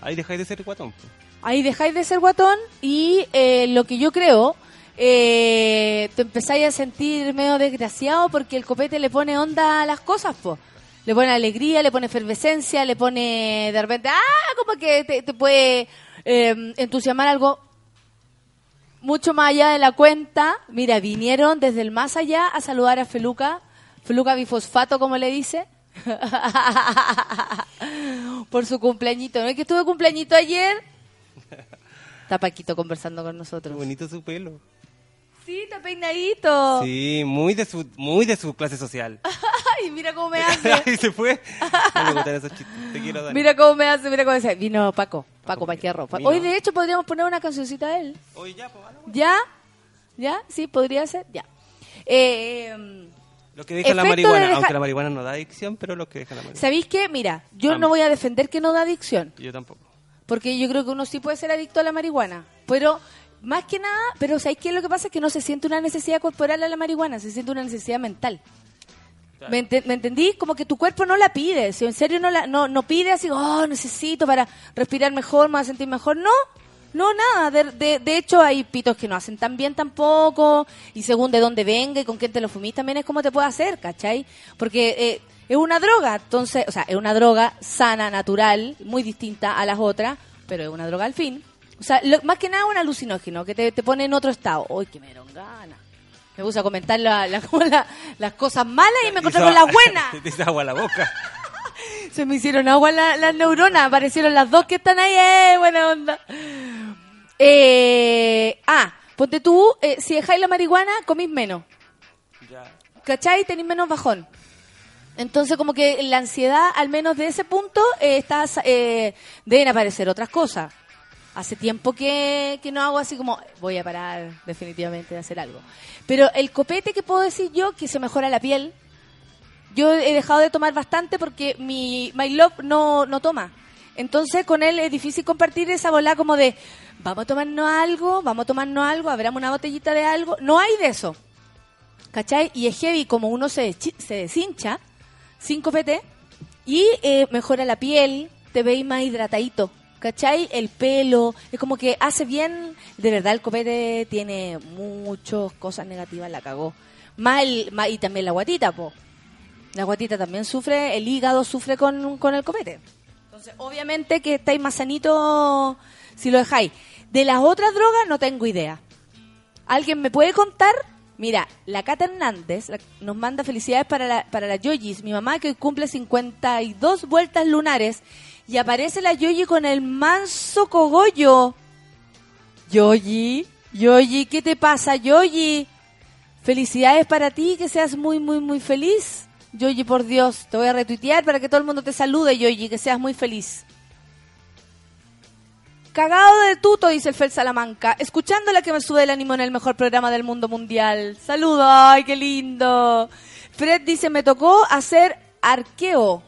Ahí dejáis de ser guatón. pues. ahí dejáis de ser guatón y eh, lo que yo creo, eh, te empezáis a sentir medio desgraciado porque el copete le pone onda a las cosas, po. Le pone alegría, le pone efervescencia, le pone de repente, ah, como que te, te puede eh, entusiasmar algo mucho más allá de la cuenta. Mira, vinieron desde el más allá a saludar a Feluca, Feluca bifosfato, como le dice. Por su cumpleañito. ¿No es que estuve cumpleañito ayer? Está Paquito conversando con Qué nosotros. bonito su pelo. Sí, está peinadito. Sí, muy de su, muy de su clase social. Ay, mira cómo me hace. Ahí se fue. No me gustan esos chistes. Te quiero, Dani. Mira cómo me hace, mira cómo me hace. Vino Paco, Paco Paquierro. Pa- Vino. Hoy, de hecho, podríamos poner una cancioncita de él. Oye, ya, pues. ¿Ya? ¿Ya? ¿Sí? ¿Podría ser? Ya. Eh, Los que dejan la de marihuana, aunque la marihuana no da adicción, pero los que dejan la marihuana. ¿Sabéis qué? Mira, yo Vamos. no voy a defender que no da adicción. Yo tampoco. Porque yo creo que uno sí puede ser adicto a la marihuana. Pero, más que nada, pero ¿sabéis qué? Lo que pasa es que no se siente una necesidad corporal a la marihuana, se siente una necesidad mental. Claro. ¿Me, ente- me entendí? Como que tu cuerpo no la pide. Si en serio no, la, no, no pide así, oh, necesito para respirar mejor, me voy a sentir mejor. No, no, nada. De, de, de hecho, hay pitos que no hacen tan bien tampoco. Y según de dónde venga y con quién te lo fumís, también es como te puede hacer, ¿cachai? Porque eh, es una droga. Entonces, o sea, es una droga sana, natural, muy distinta a las otras, pero es una droga al fin. O sea, lo- más que nada un alucinógeno que te, te pone en otro estado. Uy, que me dieron ganas. Me puse a comentar la- la- como la- las cosas malas y me encontré con las buenas. Te agua la boca. Se me hicieron agua la- las neuronas. Aparecieron las dos que están ahí. ¡Eh! Buena onda. Eh, ah, ponte tú, eh, si dejáis la marihuana, comís menos. Ya. ¿Cachai? Tenéis menos bajón. Entonces, como que la ansiedad, al menos de ese punto, eh, estás, eh, deben aparecer otras cosas. Hace tiempo que, que no hago así como, voy a parar definitivamente de hacer algo. Pero el copete que puedo decir yo, que se mejora la piel, yo he dejado de tomar bastante porque mi My Love no, no toma. Entonces con él es difícil compartir esa bola como de, vamos a tomarnos algo, vamos a tomarnos algo, abramos una botellita de algo. No hay de eso. ¿Cachai? Y es heavy como uno se, se deshincha sin copete y eh, mejora la piel, te veis más hidratadito. ¿Cachai? El pelo, es como que hace bien, de verdad el copete tiene muchas cosas negativas, la cagó. El- más- y también la guatita, po. La guatita también sufre, el hígado sufre con, con el copete. Entonces, obviamente que estáis más sanitos si lo dejáis. De las otras drogas no tengo idea. ¿Alguien me puede contar? Mira, la Cata Hernández nos manda felicidades para la, para la Yoyis, mi mamá que hoy cumple 52 vueltas lunares y aparece la Yoyi con el manso cogollo. Yoyi, Yoyi, ¿qué te pasa, Yoyi? Felicidades para ti, que seas muy, muy, muy feliz. Yoyi, por Dios, te voy a retuitear para que todo el mundo te salude, Yoyi, que seas muy feliz. Cagado de tuto, dice el Fel Salamanca. Escuchando la que me sube el ánimo en el mejor programa del mundo mundial. Saludos, ay, qué lindo. Fred dice, me tocó hacer arqueo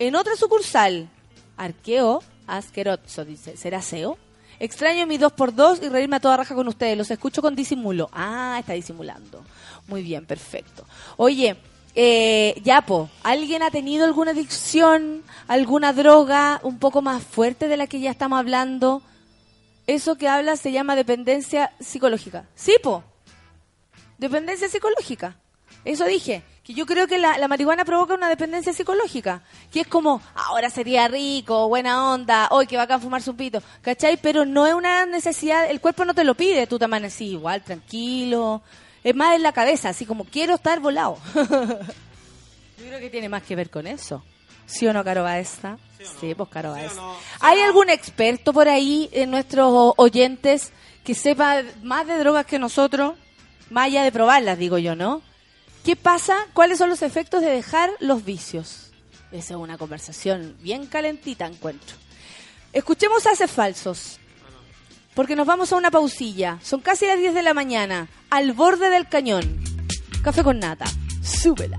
en otra sucursal. Arqueo, asqueroso, dice. ¿Será SEO? Extraño mi 2x2 y reírme a toda raja con ustedes. Los escucho con disimulo. Ah, está disimulando. Muy bien, perfecto. Oye, Eh, Yapo, ¿alguien ha tenido alguna adicción, alguna droga un poco más fuerte de la que ya estamos hablando? Eso que habla se llama dependencia psicológica. Sí, po. Dependencia psicológica. Eso dije. Que yo creo que la, la marihuana provoca una dependencia psicológica. Que es como, ahora sería rico, buena onda, hoy que va a fumarse un pito. ¿Cachai? Pero no es una necesidad, el cuerpo no te lo pide. Tú te amaneces igual, tranquilo. Es más en la cabeza, así como quiero estar volado. yo creo que tiene más que ver con eso. ¿Sí o no, Caro Baeza? Sí, pues Caro Baeza. ¿Hay algún experto por ahí en nuestros oyentes que sepa más de drogas que nosotros? Más allá de probarlas, digo yo, ¿no? ¿Qué pasa? ¿Cuáles son los efectos de dejar los vicios? Esa es una conversación bien calentita, encuentro. Escuchemos Haces Falsos. Porque nos vamos a una pausilla. Son casi las 10 de la mañana. Al borde del cañón. Café con nata. Súbela.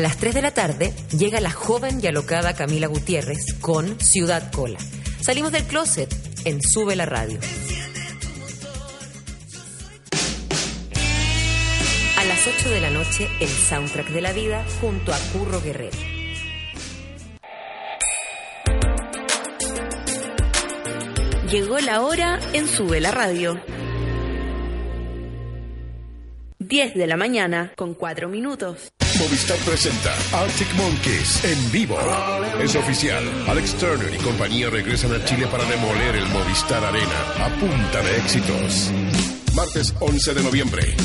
A las 3 de la tarde llega la joven y alocada Camila Gutiérrez con Ciudad Cola. Salimos del closet en Sube la Radio. A las 8 de la noche, el soundtrack de la vida junto a Curro Guerrero. Llegó la hora en Sube la Radio. 10 de la mañana con 4 minutos. Movistar presenta Arctic Monkeys en vivo. Es oficial. Alex Turner y compañía regresan a Chile para demoler el Movistar Arena a punta de éxitos. Martes 11 de noviembre.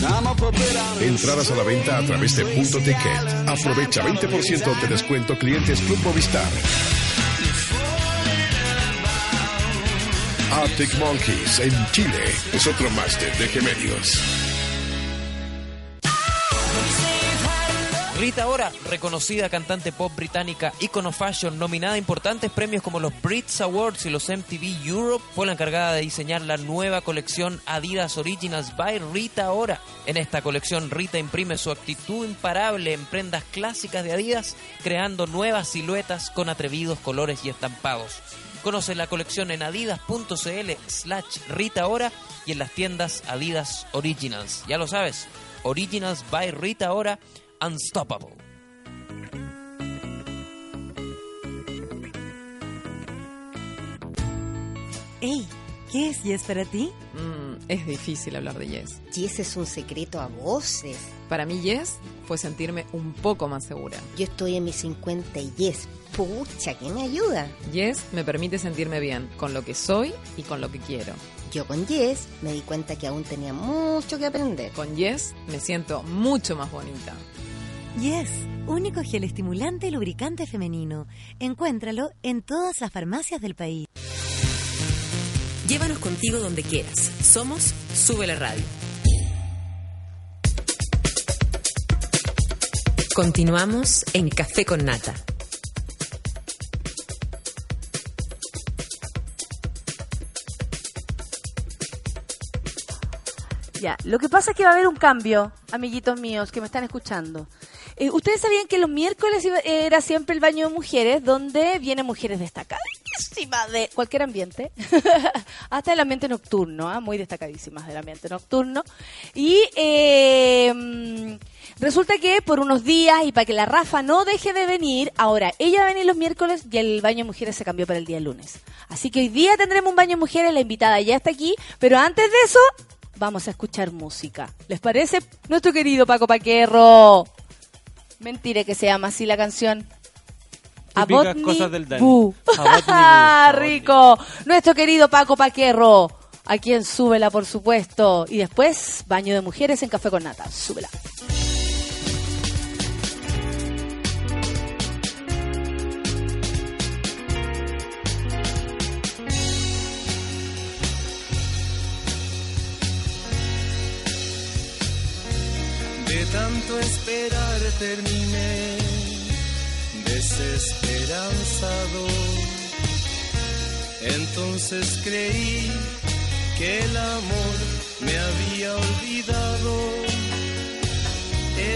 Entradas a la venta a través de Punto Ticket. Aprovecha 20% de descuento clientes Club Movistar. Arctic Monkeys en Chile es otro máster de gemelios. Rita Ora, reconocida cantante pop británica, icono fashion, nominada a importantes premios como los Brits Awards y los MTV Europe, fue la encargada de diseñar la nueva colección Adidas Originals by Rita Ora. En esta colección, Rita imprime su actitud imparable en prendas clásicas de Adidas, creando nuevas siluetas con atrevidos colores y estampados. Conoce la colección en adidas.cl slash Rita Ora y en las tiendas Adidas Originals. Ya lo sabes, Originals by Rita Ora Unstoppable. Ey, ¿qué es Yes para ti? Mm, es difícil hablar de Yes. Yes es un secreto a voces. Para mí Yes fue sentirme un poco más segura. Yo estoy en mis 50 y Yes, pucha, ¿qué me ayuda? Yes me permite sentirme bien con lo que soy y con lo que quiero. Yo con Yes me di cuenta que aún tenía mucho que aprender. Con Yes me siento mucho más bonita. Yes, único gel estimulante y lubricante femenino. Encuéntralo en todas las farmacias del país. Llévanos contigo donde quieras. Somos Sube la Radio. Continuamos en Café con Nata. Lo que pasa es que va a haber un cambio, amiguitos míos que me están escuchando. Eh, Ustedes sabían que los miércoles era siempre el baño de mujeres, donde vienen mujeres destacadísimas de cualquier ambiente, hasta el ambiente nocturno, ¿ah? muy destacadísimas del ambiente nocturno. Y eh, mm, resulta que por unos días, y para que la Rafa no deje de venir, ahora ella va a venir los miércoles y el baño de mujeres se cambió para el día lunes. Así que hoy día tendremos un baño de mujeres, la invitada ya está aquí, pero antes de eso vamos a escuchar música. ¿Les parece? Nuestro querido Paco Paquerro. Mentira que se llama así la canción. Me cosas del boo, Ah, rico. Nuestro querido Paco Paquerro. A quien súbela, por supuesto. Y después, baño de mujeres en café con nata. Súbela. Tanto esperar terminé desesperanzado. Entonces creí que el amor me había olvidado.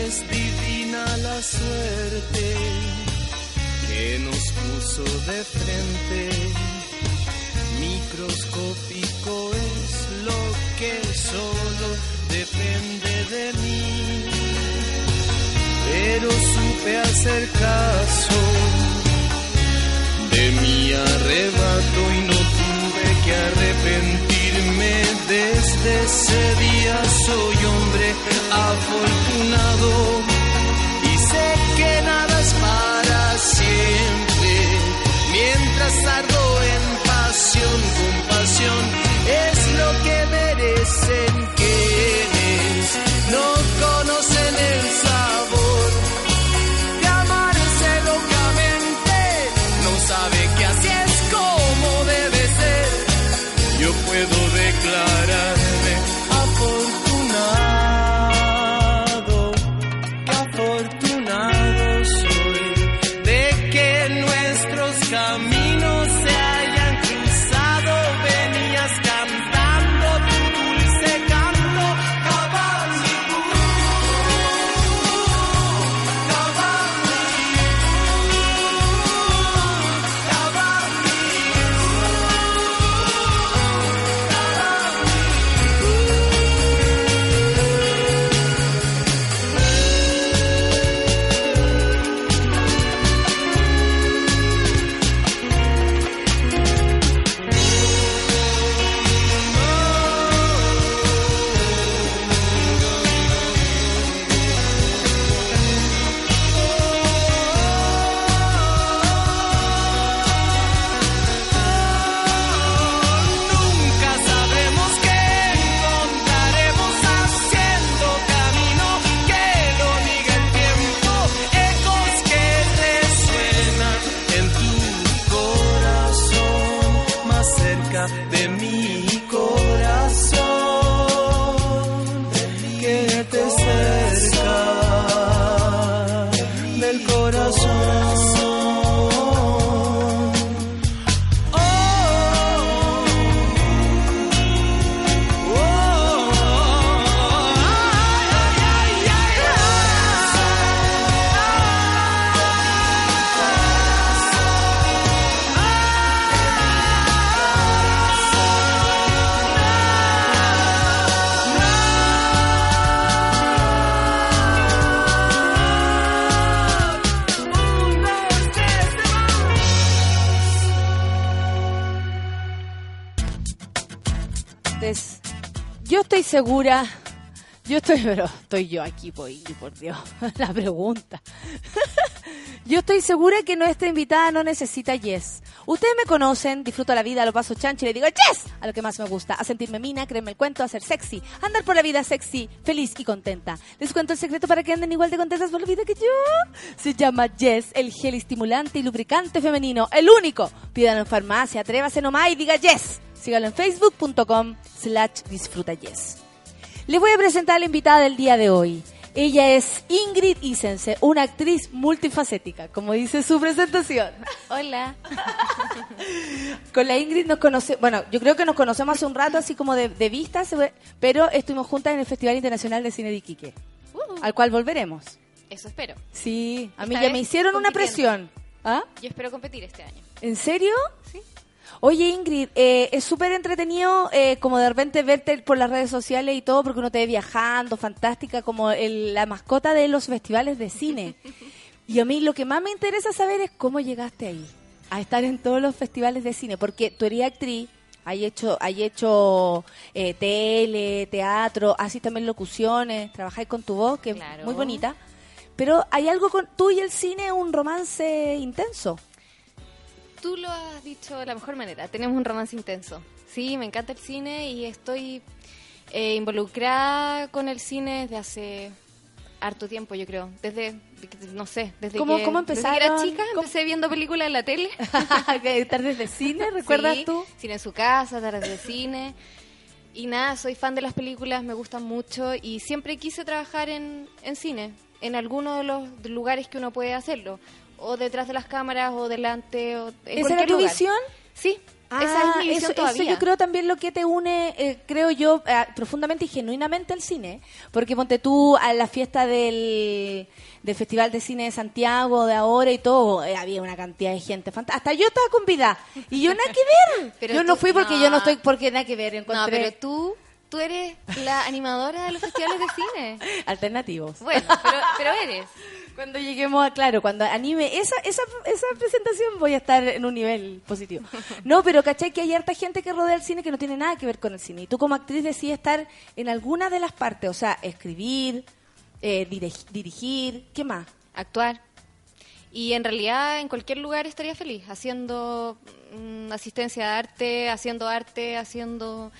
Es divina la suerte que nos puso de frente. Microscópico es lo que solo depende de mí. Pero supe hacer caso de mi arrebato y no tuve que arrepentirme. Desde ese día soy hombre afortunado segura. Yo estoy, pero estoy yo aquí, por, Dios, la pregunta. Yo estoy segura que nuestra invitada no necesita yes. Ustedes me conocen, disfruto la vida, lo paso chancho y le digo yes a lo que más me gusta, a sentirme mina, creerme el cuento, a ser sexy, andar por la vida sexy, feliz y contenta. Les cuento el secreto para que anden igual de contentas por la vida que yo. Se llama Yes, el gel estimulante y lubricante femenino, el único. Pídanlo en farmacia, atrévase nomás y diga yes. Síganlo en facebook.com slash disfruta yes. Les voy a presentar a la invitada del día de hoy. Ella es Ingrid Isense, una actriz multifacética, como dice su presentación. Hola. Con la Ingrid nos conoce, bueno, yo creo que nos conocemos hace un rato, así como de, de pero estuvimos juntas en el Festival Internacional de Cine de Iquique, al cual volveremos. Eso espero. Sí, a mí ya me hicieron una presión. ¿Ah? Yo espero competir este año. ¿En serio? Sí. Oye, Ingrid, eh, es súper entretenido eh, como de repente verte por las redes sociales y todo, porque uno te ve viajando, fantástica, como el- la mascota de los festivales de cine. Y a mí lo que más me interesa saber es cómo llegaste ahí, a estar en todos los festivales de cine, porque tú eres actriz, hay hecho, hay hecho eh, tele, teatro, haces también locuciones, trabajáis con tu voz, que Claro. es muy bonita. Pero hay algo con tú y el cine, un romance intenso. Tú lo has dicho de la mejor manera. Tenemos un romance intenso. Sí, me encanta el cine y estoy eh, involucrada con el cine desde hace harto tiempo, yo creo. Desde, no sé, desde ¿Cómo- que, cómo desde que era chica, empecé viendo películas en la tele. tardes de cine, ¿recuerdas Sí, tú? Cine en su casa, tardes de cine. Y nada, soy fan de las películas, me gustan mucho y siempre quise trabajar en, en cine, en alguno de los lugares que uno puede hacerlo. O detrás de las cámaras, o delante, o en ¿Esa era tu lugar. visión? Sí, Ah, esa es mi visión eso, todavía. eso yo creo también lo que te une, eh, creo yo, eh, profundamente y genuinamente al cine. Porque ponte tú a la fiesta del, del Festival de Cine de Santiago de ahora y todo, eh, había una cantidad de gente fantástica. Hasta yo estaba convidada. Y yo nada que ver. Pero yo no fui porque no. yo no estoy, porque nada que ver. No, Encontré pero tú, tú eres la animadora de los festivales de cine. alternativos. Bueno, pero, pero eres. Cuando lleguemos a, claro, cuando anime esa, esa, esa presentación voy a estar en un nivel positivo. No, pero ¿cachai? Que hay harta gente que rodea el cine que no tiene nada que ver con el cine. Y tú como actriz decides estar en alguna de las partes, o sea, escribir, eh, dirig- dirigir, ¿qué más? Actuar. Y en realidad en cualquier lugar estaría feliz, haciendo mm, asistencia de arte, haciendo arte, haciendo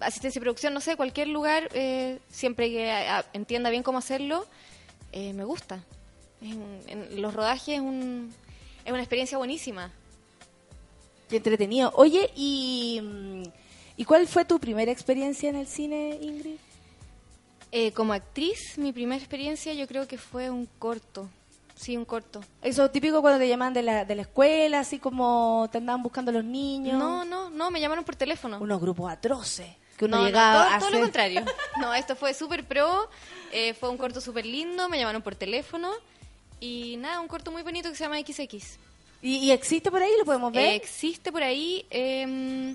asistencia y producción, no sé, cualquier lugar, eh, siempre que entienda bien cómo hacerlo, eh, me gusta. En, en los rodajes es, un, es una experiencia buenísima. Qué entretenido. Oye, ¿y, mm, ¿y cuál fue tu primera experiencia en el cine, Ingrid? Eh, como actriz, mi primera experiencia yo creo que fue un corto. Sí, un corto. Eso típico cuando te llaman de la, de la escuela, así como te andaban buscando los niños. No, no, no, me llamaron por teléfono. Unos grupos atroces. Que uno No, no, llegaba todo, a todo lo contrario. No, esto fue súper pro, eh, fue un corto súper lindo, me llamaron por teléfono y nada, un corto muy bonito que se llama XX. ¿Y, y existe por ahí? ¿Lo podemos ver? Eh, existe por ahí, eh,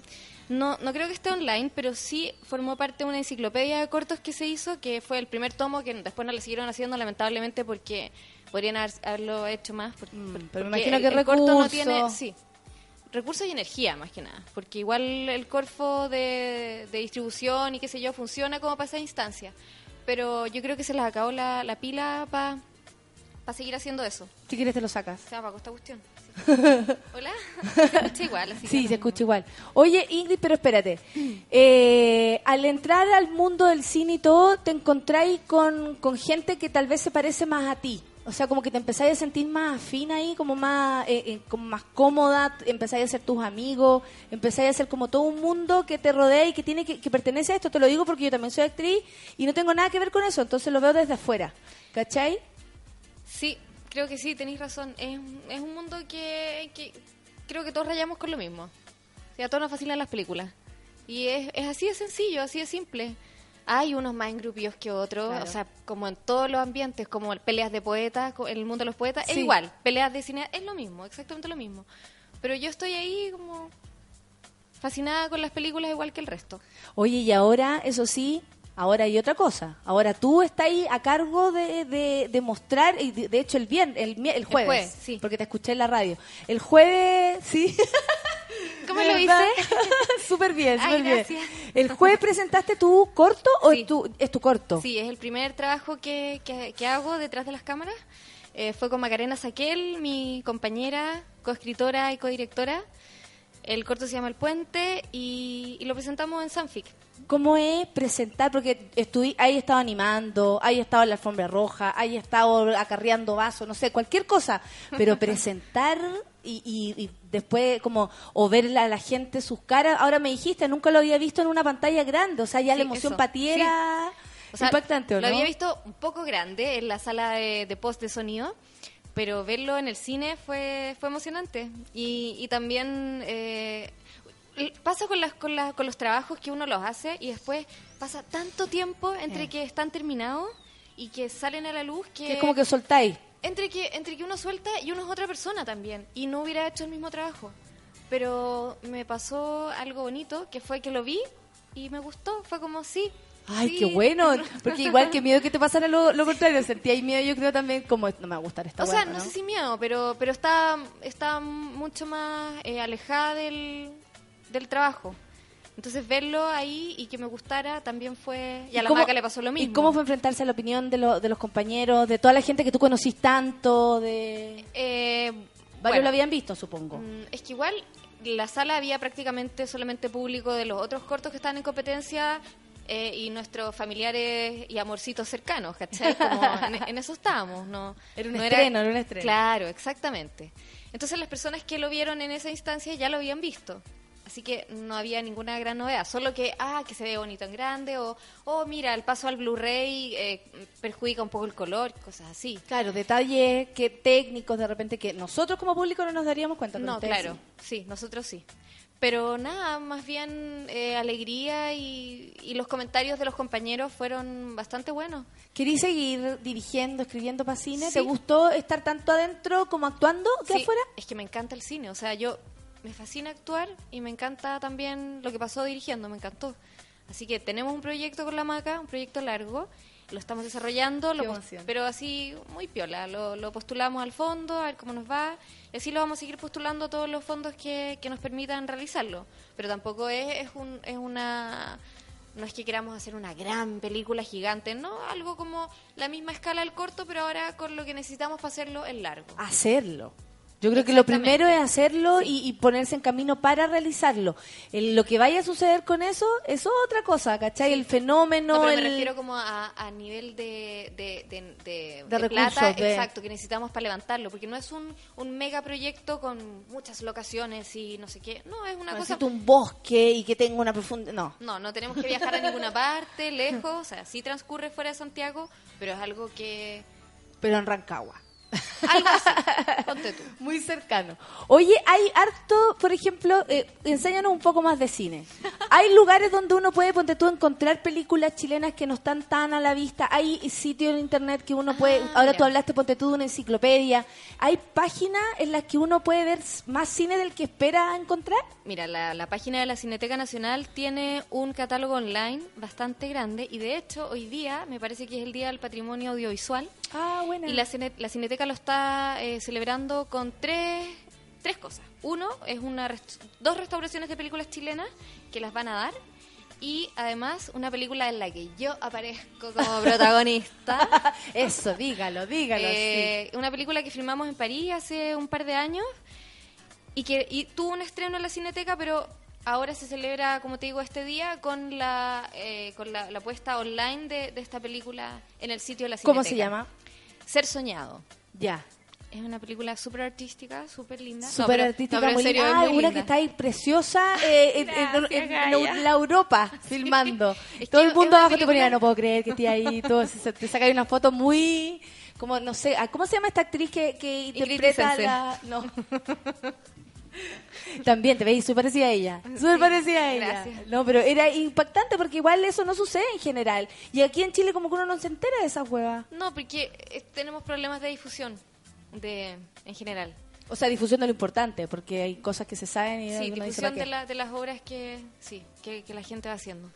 no, no creo que esté online, pero sí formó parte de una enciclopedia de cortos que se hizo, que fue el primer tomo que después no le siguieron haciendo lamentablemente porque podrían haber- haberlo hecho más. por- por- Mm, pero me porque imagino el- que el corto no tiene, sí, recursos y energía más que nada, porque igual el Corfo de, de distribución y qué sé yo funciona como para esa instancia, pero yo creo que se les acabó la, la pila para seguir haciendo eso. Si quieres te lo sacas. Se apagó esta cuestión. Sí. Hola, se escucha igual, así Sí, se escucha igual. Oye, Ingrid, pero espérate. Eh, al entrar al mundo del cine y todo, te encontráis con, con gente que tal vez se parece más a ti. O sea, como que te empezáis a sentir más afín ahí, como más, eh, eh, como más cómoda, empezáis a ser tus amigos, empezáis a ser como todo un mundo que te rodea y que tiene que, que pertenece a esto. Te lo digo porque yo también soy actriz y no tengo nada que ver con eso, entonces lo veo desde afuera. ¿Cachai? Sí, creo que sí, tenéis razón. Es, es un mundo que, que creo que todos rayamos con lo mismo. O sea, a todos nos fascinan las películas. Y es, es así de sencillo, así de simple. Hay unos más engrupidos que otros, Claro. o sea, como en todos los ambientes, como peleas de poetas, en el mundo de los poetas, es igual. Peleas de cine es lo mismo, exactamente lo mismo. Pero yo estoy ahí como fascinada con las películas igual que el resto. Oye, y ahora, eso sí, ahora hay otra cosa. Ahora tú estás ahí a cargo de, de, de mostrar, y de, de hecho el viernes, el, el jueves, jueves, sí. porque te escuché en la radio. El jueves, sí. ¿Cómo lo hice? súper bien, súper bien. ¿El jueves presentaste tu corto o Sí. es, tu, es tu corto? Sí, es el primer trabajo que, que- que hago detrás de las cámaras. Eh, fue con Macarena Saquel, mi compañera, coescritora y codirectora. El corto se llama El Puente y, y lo presentamos en Sanfic. ¿Cómo es presentar? Porque estuve, ahí estado animando, ahí estado en la alfombra roja, ahí estado acarreando vasos, no sé, cualquier cosa. Pero presentar y, y- y después como, o ver a la gente sus caras, ahora me dijiste, nunca lo había visto en una pantalla grande, o sea, ya Sí, la emoción eso, patiera O sea, impactante, ¿o Lo no? había visto un poco grande en la sala de, de post de sonido, pero verlo en el cine fue, fue emocionante. Y, y también eh, pasa con, las, con, la- con los trabajos que uno los hace y después pasa tanto tiempo entre Eh. que están terminados y que salen a la luz que... Es como que soltáis. entre que entre que uno suelta y uno es otra persona también y no hubiera hecho el mismo trabajo pero me pasó algo bonito que fue que lo vi y me gustó fue como sí Ay, sí. qué bueno, porque igual que miedo que te pasara lo, lo contrario, sentí ahí miedo, yo creo también como no me va a gustar esta o sea no, sé si miedo pero pero está está mucho más eh, alejada del del trabajo entonces verlo ahí y que me gustara también fue y a la cómo- maca le pasó lo mismo ¿Y cómo fue enfrentarse a la opinión de, lo- de los compañeros, de toda la gente que tú conocís tanto, de... Eh, Varios bueno. lo habían visto, supongo. Mm, Es que igual la sala había prácticamente solamente público de los otros cortos que estaban en competencia eh, y nuestros familiares y amorcitos cercanos, ¿cachai? Como en, en eso estábamos, ¿no? Era un no estreno, era un estreno. Claro, exactamente. Entonces las personas que lo vieron en esa instancia ya lo habían visto. Así que no había ninguna gran novedad, solo que, ah, que se ve bonito en grande, o, oh, mira, el paso al Blu-ray eh, perjudica un poco el color, cosas así. Claro, detalles que técnicos de repente que nosotros como público no nos daríamos cuenta. No, claro, sí. sí. nosotros sí. Pero nada, más bien eh, alegría y, y los comentarios de los compañeros fueron bastante buenos. ¿Querís seguir dirigiendo, escribiendo para cine? Sí. ¿Te gustó estar tanto adentro como actuando que Sí, afuera? Es que me encanta el cine, o sea, yo me fascina actuar y me encanta también lo que pasó dirigiendo, me encantó. Así que tenemos un proyecto con la Maca, un proyecto largo, lo estamos desarrollando, lo pero así muy piola, lo, lo postulamos al fondo, a ver cómo nos va, y así lo vamos a seguir postulando a todos los fondos que, que nos permitan realizarlo. Pero tampoco es, es, un, es una... No es que queramos hacer una gran película gigante, no, algo como la misma escala del corto, pero ahora con lo que necesitamos para hacerlo en largo. Hacerlo. Yo creo que lo primero es hacerlo y, y ponerse en camino para realizarlo. El- lo que vaya a suceder con eso es otra cosa, ¿cachai? El fenómeno, No, pero el... me refiero como a, a nivel de, de, de, de- De de plata, recursos, de- exacto, que necesitamos para levantarlo, porque no es un, un mega proyecto con muchas locaciones y no sé qué, no, es una cosa... Necesito un bosque y que tenga una profunda... No. No, no tenemos que viajar a ninguna parte, lejos, o sea, sí transcurre fuera de Santiago, pero es algo que... Pero en Rancagua. Algo así, ponte tú. Muy cercano. Oye, hay harto, por ejemplo, eh, enséñanos un poco más de cine. Hay lugares donde uno puede, ponte tú, encontrar películas chilenas que no están tan a la vista. Hay sitios en internet que uno puede, Ah, ahora mira. tú hablaste, ponte tú, de una enciclopedia. Hay páginas en las que uno puede ver más cine del que espera encontrar. Mira, la, la página de la Cineteca Nacional tiene un catálogo online bastante grande y de hecho hoy día me parece que es el Día del Patrimonio Audiovisual Ah, buena. y la, la Cineteca lo está eh, celebrando con tres, tres cosas. Uno es una rest- dos restauraciones de películas chilenas que las van a dar y además una película en la que yo aparezco como protagonista. Eso, dígalo, dígalo. Eh, Una película que filmamos en París hace un par de años y que y tuvo un estreno en la Cineteca, pero ahora se celebra, como te digo, este día con la eh, con la, la puesta online de, de esta película en el sitio de la Cineteca. ¿Cómo se llama? Ser soñado. Ya. Es una película súper artística, súper linda. Súper artística, no, muy serio, Ah, muy una linda. que está ahí preciosa eh, en, en- Gracias, en- en Gaia. la Europa filmando. Todo el mundo abajo te película- ponía, no puedo creer que esté ahí. Todo, se- te saca ahí una foto muy, como no sé, ah, ¿cómo se llama esta actriz que, que interpreta la... No. También te veis súper parecida a ella. Súper Sí, parecida a ella. gracias. No, pero era impactante porque igual eso no sucede en general. Y aquí en Chile como que uno no se entera de esa hueva. No, porque eh, tenemos problemas de difusión de en general. O sea, difusión de lo importante, porque hay cosas que se saben y Sí, difusión de, la- de las obras que sí que, que la gente va haciendo.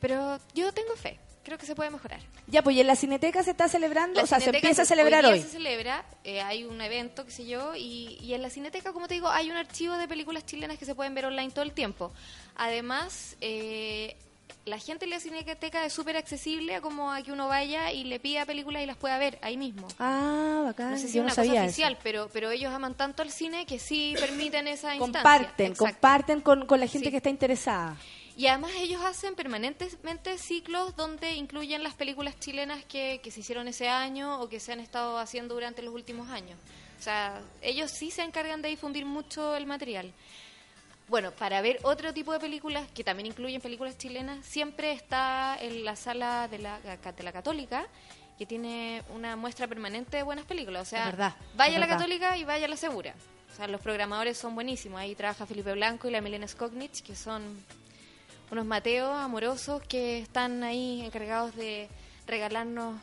Pero yo tengo fe. Creo que se puede mejorar. Ya, pues y en la Cineteca se está celebrando, La o sea, se empieza a celebrar día hoy. se celebra, eh, hay un evento, qué sé yo, y, y en la Cineteca, como te digo, hay un archivo de películas chilenas que se pueden ver online todo el tiempo. Además, eh, la gente en la Cineteca es súper accesible a como a que uno vaya y le pida películas y las pueda ver ahí mismo. Ah, bacán. No sé si yo es no una sabía cosa eso. oficial, pero, pero ellos aman tanto al cine que sí permiten esa instancia. Comparten, Exacto. comparten con, con la gente Sí. que está interesada. Y además ellos hacen permanentemente ciclos donde incluyen las películas chilenas que, que se hicieron ese año o que se han estado haciendo durante los últimos años. O sea, ellos sí se encargan de difundir mucho el material. Bueno, para ver otro tipo de películas que también incluyen películas chilenas, siempre está en la sala de la, de la Católica, que tiene una muestra permanente de buenas películas. O sea, verdad, vaya a la. Católica y vaya a la Segura. O sea, los programadores son buenísimos. Ahí trabaja Felipe Blanco y la Milena Skognich, que son unos mateos amorosos que están ahí encargados de regalarnos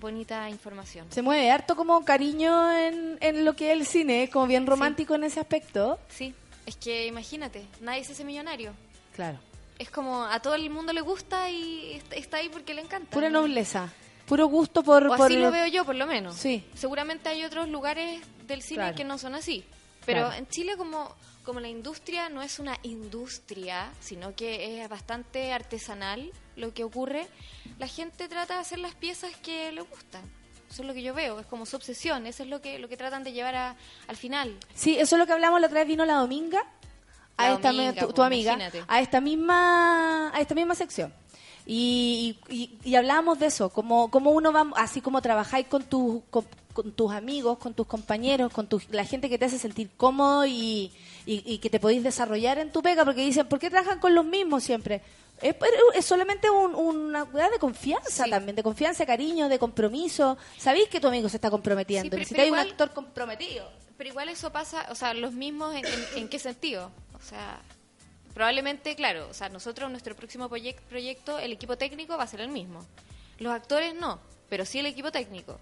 bonita información. Se mueve harto como cariño en, en lo que es el cine, como bien romántico en ese aspecto. Sí, es que imagínate, nadie se hace millonario. Claro. Es como a todo el mundo le gusta y est- está ahí porque le encanta. Pura ¿no? nobleza, puro gusto por... O por- así lo veo yo, por lo menos. Sí. Seguramente hay otros lugares del cine Claro. que no son así. Pero Claro. en Chile, como, como la industria no es una industria, sino que es bastante artesanal lo que ocurre, la gente trata de hacer las piezas que le gustan. Eso es lo que yo veo, es como su obsesión, eso es lo que, lo que tratan de llevar a- al final. Sí, eso es lo que hablamos la otra vez, vino la Dominga, a esta, tu, pues, tu amiga, imagínate. a esta misma a esta misma sección. Y, y, y hablábamos de eso, como, como uno va, así como trabajáis con, tus con, con tus amigos, con tus compañeros, con tu, la gente que te hace sentir cómodo y, y, y que te podéis desarrollar en tu pega, porque dicen, ¿por qué trabajan con los mismos siempre? Es, es solamente un- una cuidad de confianza también, de confianza, cariño, de compromiso. Sabéis que tu amigo se está comprometiendo, Sí, pero- necesitáis pero un igual- actor comprometido. Pero igual eso pasa, o sea, los mismos en, en- en qué sentido. O sea, probablemente, claro, o sea, nosotros, nuestro próximo proyec- proyecto, el equipo técnico va a ser el mismo. Los actores no, pero sí el equipo técnico.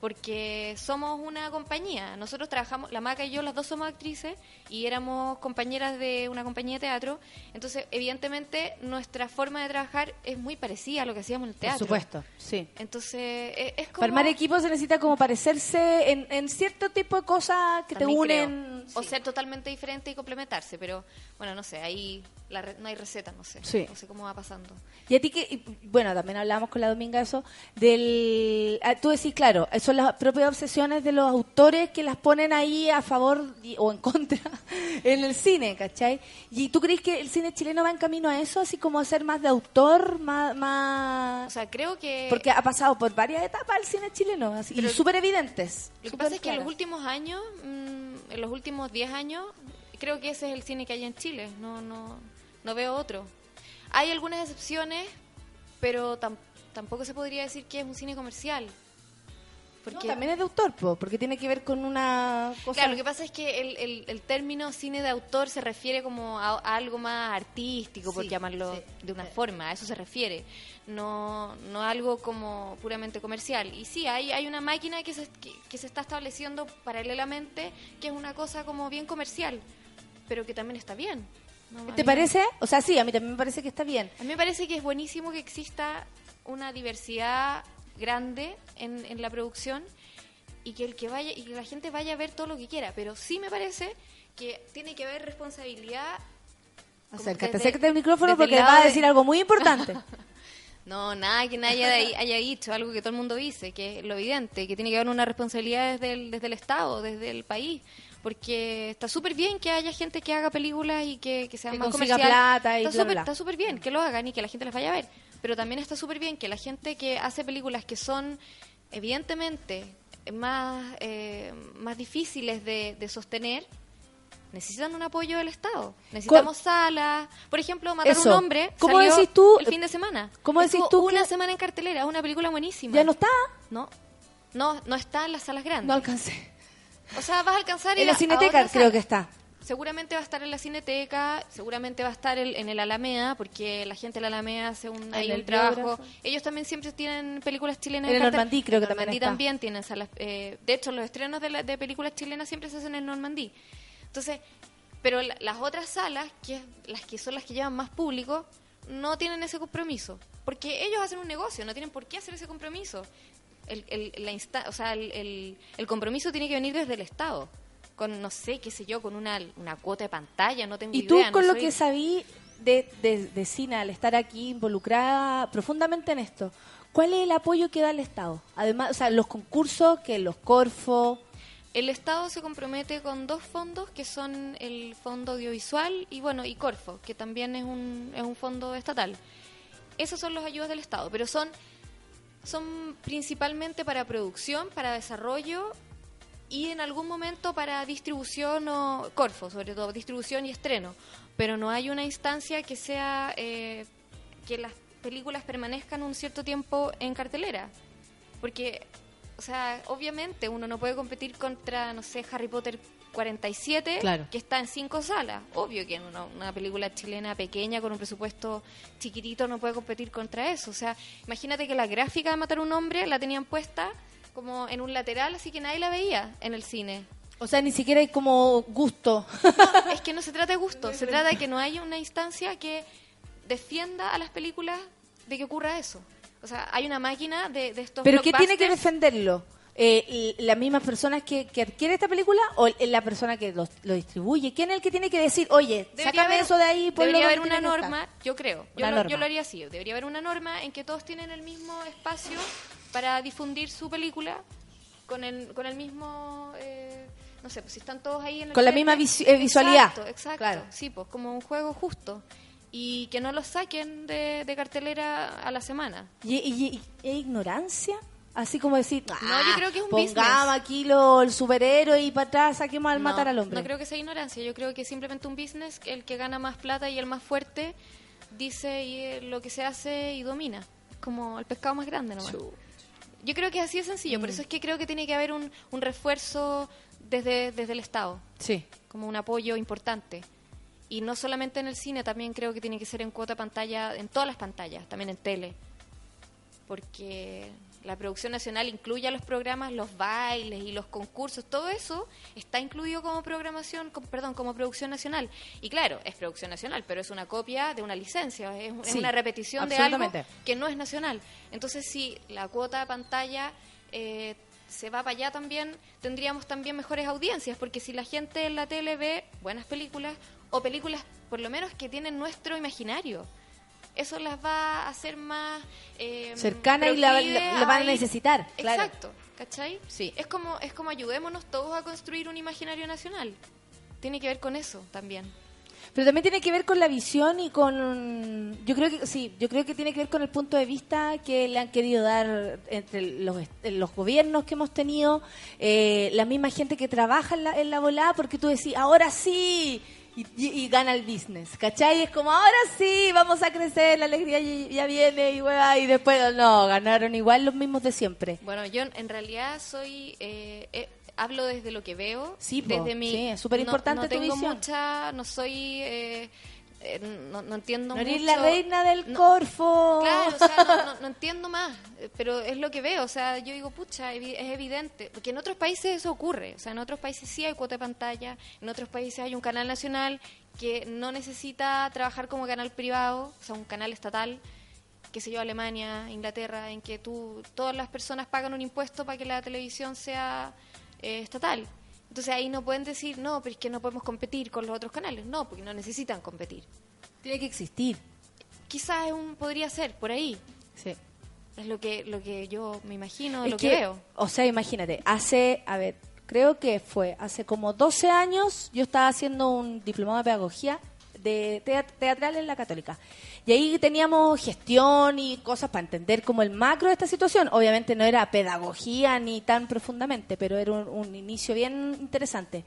Porque somos una compañía. Nosotros trabajamos, la Maca y yo, las dos somos actrices y éramos compañeras de una compañía de teatro. Entonces, evidentemente, nuestra forma de trabajar es muy parecida a lo que hacíamos en el teatro. Por supuesto, sí. Entonces, e- es como... Para armar equipos se necesita como parecerse en, en cierto tipo de cosas que También te creo. unen. O ser totalmente diferente y complementarse, pero bueno, no sé, ahí la re- no hay receta, no sé. Sí. No sé cómo va pasando. Y a ti que, y, bueno, también hablábamos con la Dominga eso, del, ah, tú decís, claro, son las propias obsesiones de los autores que las ponen ahí a favor y- o en contra en el cine, ¿cachai? ¿Y tú crees que el cine chileno va en camino a eso, así como a ser más de autor, más... más... O sea, creo que... Porque ha pasado por varias etapas el cine chileno, así, y súper evidentes. Lo que pasa es que en los últimos años, mm, en los últimos 10 años, creo que ese es el cine que hay en Chile. No, no, no veo otro. Hay algunas excepciones, pero tam- tampoco se podría decir que es un cine comercial. No, Porque también es de autor, po, porque tiene que ver con una cosa... Claro, lo que pasa es que el, el- el término cine de autor se refiere como a, a algo más artístico, por llamarlo sí, de una forma, a eso se refiere, no, no algo como puramente comercial. Y sí, hay, hay una máquina que se, que, que se está estableciendo paralelamente, que es una cosa como bien comercial, pero que también está bien. ¿Te parece? O sea, sí, a mí también me parece que está bien. A mí me parece que es buenísimo que exista una diversidad grande en, en la producción y que el que vaya y que la gente vaya a ver todo lo que quiera, pero sí me parece que tiene que haber responsabilidad. Acércate, desde- acércate al micrófono porque va a de- decir algo muy importante. No, nada que nadie haya, haya dicho, algo que todo el mundo dice, que es lo evidente, que tiene que haber una responsabilidad desde el, desde el Estado, desde el país, porque está súper bien que haya gente que haga películas y que, que sean Que más consiga comerciales. plata y está súper- bla. Está súper bien que lo hagan y que la gente las vaya a ver, pero también está súper bien que la gente que hace películas que son evidentemente más, eh, más difíciles de, de sostener, necesitan un apoyo del Estado. Necesitamos salas. Por ejemplo, Matar a un hombre ¿Cómo salió decís tú? el fin de semana. ¿Cómo decís tú Una que- semana en cartelera, una película buenísima. ¿Ya no está? No, no, no está en las salas grandes. No alcancé. O sea, vas a alcanzar En la Cineteca creo sala. que está. Seguramente va a estar en la Cineteca, seguramente va a estar el- en el Alameda, porque la gente de la Alameda hace un, hay En el trabajo. Ellos también siempre tienen películas chilenas En el Normandí creo que también Normandí está. también tienen salas. eh, de hecho, los estrenos de, la- de películas chilenas siempre se hacen en Normandí. Entonces, pero la- las otras salas, que las que son las que llevan más público, no tienen ese compromiso. porque ellos hacen un negocio, no tienen por qué hacer ese compromiso. El, el- la insta- o sea, el, el- compromiso tiene que venir desde el Estado, con, no sé, qué sé yo, con una, una cuota de pantalla, no tengo Y idea. tú no con lo soy- que sabí de, de, de cine, al estar aquí involucrada profundamente en esto, ¿cuál es el apoyo que da el Estado? Además, o sea, los concursos, que los Corfo, El Estado se compromete con dos fondos que son el Fondo Audiovisual y bueno y Corfo, que también es un, es un fondo estatal. Esas son las ayudas del Estado, pero son son principalmente para producción, para desarrollo y en algún momento para distribución o Corfo, sobre todo distribución y estreno. Pero no hay una instancia que sea eh, que las películas permanezcan un cierto tiempo en cartelera, porque o sea, obviamente uno no puede competir contra, no sé, Harry Potter 47, Claro. que está en cinco salas. Obvio que una, una película chilena pequeña con un presupuesto chiquitito no puede competir contra eso. O sea, imagínate que la gráfica de Matar a un hombre la tenían puesta como en un lateral, así que nadie la veía en el cine. o sea, ni siquiera hay como gusto. No, es que no se trata de gusto, se trata de que no haya una instancia que defienda a las películas de que ocurra eso. O sea, hay una máquina de, de estos ¿Pero qué tiene que defenderlo? Eh, ¿y ¿Las mismas personas que, que adquiere esta película o la persona que lo, lo distribuye? ¿Quién es el que tiene que decir, oye, Debería sácame haber- eso de ahí? Debería haber una norma, estar"? yo creo. Yo lo, norma. yo lo haría así. Debería haber una norma en que todos tienen el mismo espacio para difundir su película con el, con el mismo... eh, no sé, pues si están todos ahí en el Con la misma visu- eh, visualidad. Exacto, exacto. Claro. Sí, pues como un juego justo. Y que no los saquen de, de cartelera a la semana. ¿Y, y- y- ¿es ignorancia? Así como decir, No, "Ah, yo creo que es un pongamos business. aquí lo, el superhéroe y para atrás saquemos al No, matar al hombre. No creo que sea ignorancia, yo creo que es simplemente un business, el que gana más plata y el más fuerte dice y, eh, lo que se hace y domina, como el pescado más grande nomás. Yo creo que es así de sencillo, Mm. por eso es que creo que tiene que haber un, un refuerzo desde, desde el Estado, Sí. como un apoyo importante. Y no solamente en el cine, también creo que tiene que ser en cuota pantalla, en todas las pantallas, también en tele. Porque la producción nacional incluye a los programas, los bailes y los concursos, todo eso está incluido como programación, perdón, como producción nacional. Y claro, es producción nacional, pero es una copia de una licencia, es, es una repetición de algo que no es nacional. Entonces, si la cuota de pantalla eh, se va para allá también, tendríamos también mejores audiencias, porque si la gente en la tele ve buenas películas o películas por lo menos que tienen nuestro imaginario, eso las va a hacer más eh, Cercana y la, proclive la- la van a necesitar. Claro. Exacto, ¿cachai? Sí. Es como, es como ayudémonos todos a construir un imaginario nacional. Tiene que ver con eso también. Pero también tiene que ver con la visión y con yo creo que sí, yo creo que tiene que ver con el punto de vista que le han querido dar entre los, los gobiernos que hemos tenido, eh, la misma gente que trabaja en la, en la volada, porque tú decís, ahora sí, y, y- y gana el business, ¿cachai? Es como, ahora sí, vamos a crecer, la alegría ya, viene, y, hueá, y después, no, ganaron igual los mismos de siempre. Bueno, yo en realidad soy... eh, eh, hablo desde lo que veo. Sí, po, desde mi, sí, es súper importante no, no tu tengo visión. mucha... No soy... eh, eh, no, no entiendo No eres mucho. la reina del No, Corfo. Claro, o sea, no, no- no entiendo más, eh, pero es lo que veo, o sea, yo digo, pucha, es evidente, porque en otros países eso ocurre, o sea, en otros países sí hay cuota de pantalla, en otros países hay un canal nacional que no necesita trabajar como canal privado, o sea, un canal estatal, que sé yo, Alemania, Inglaterra, en que tú, todas las personas pagan un impuesto para que la televisión sea eh, estatal. Entonces ahí no pueden decir, no, pero es que no podemos competir con los otros canales. No, porque no necesitan competir. Tiene que existir. Quizás es un, podría ser por ahí. Sí. Es lo que, lo que yo me imagino, Es lo que, veo. O sea, imagínate, hace, a ver, creo que fue hace como 12 años, yo estaba haciendo un diplomado de pedagogía de teat- teatral en la católica. Y ahí teníamos gestión y cosas para entender como el macro de esta situación. Obviamente no era pedagogía ni tan profundamente, pero era un, inicio bien interesante.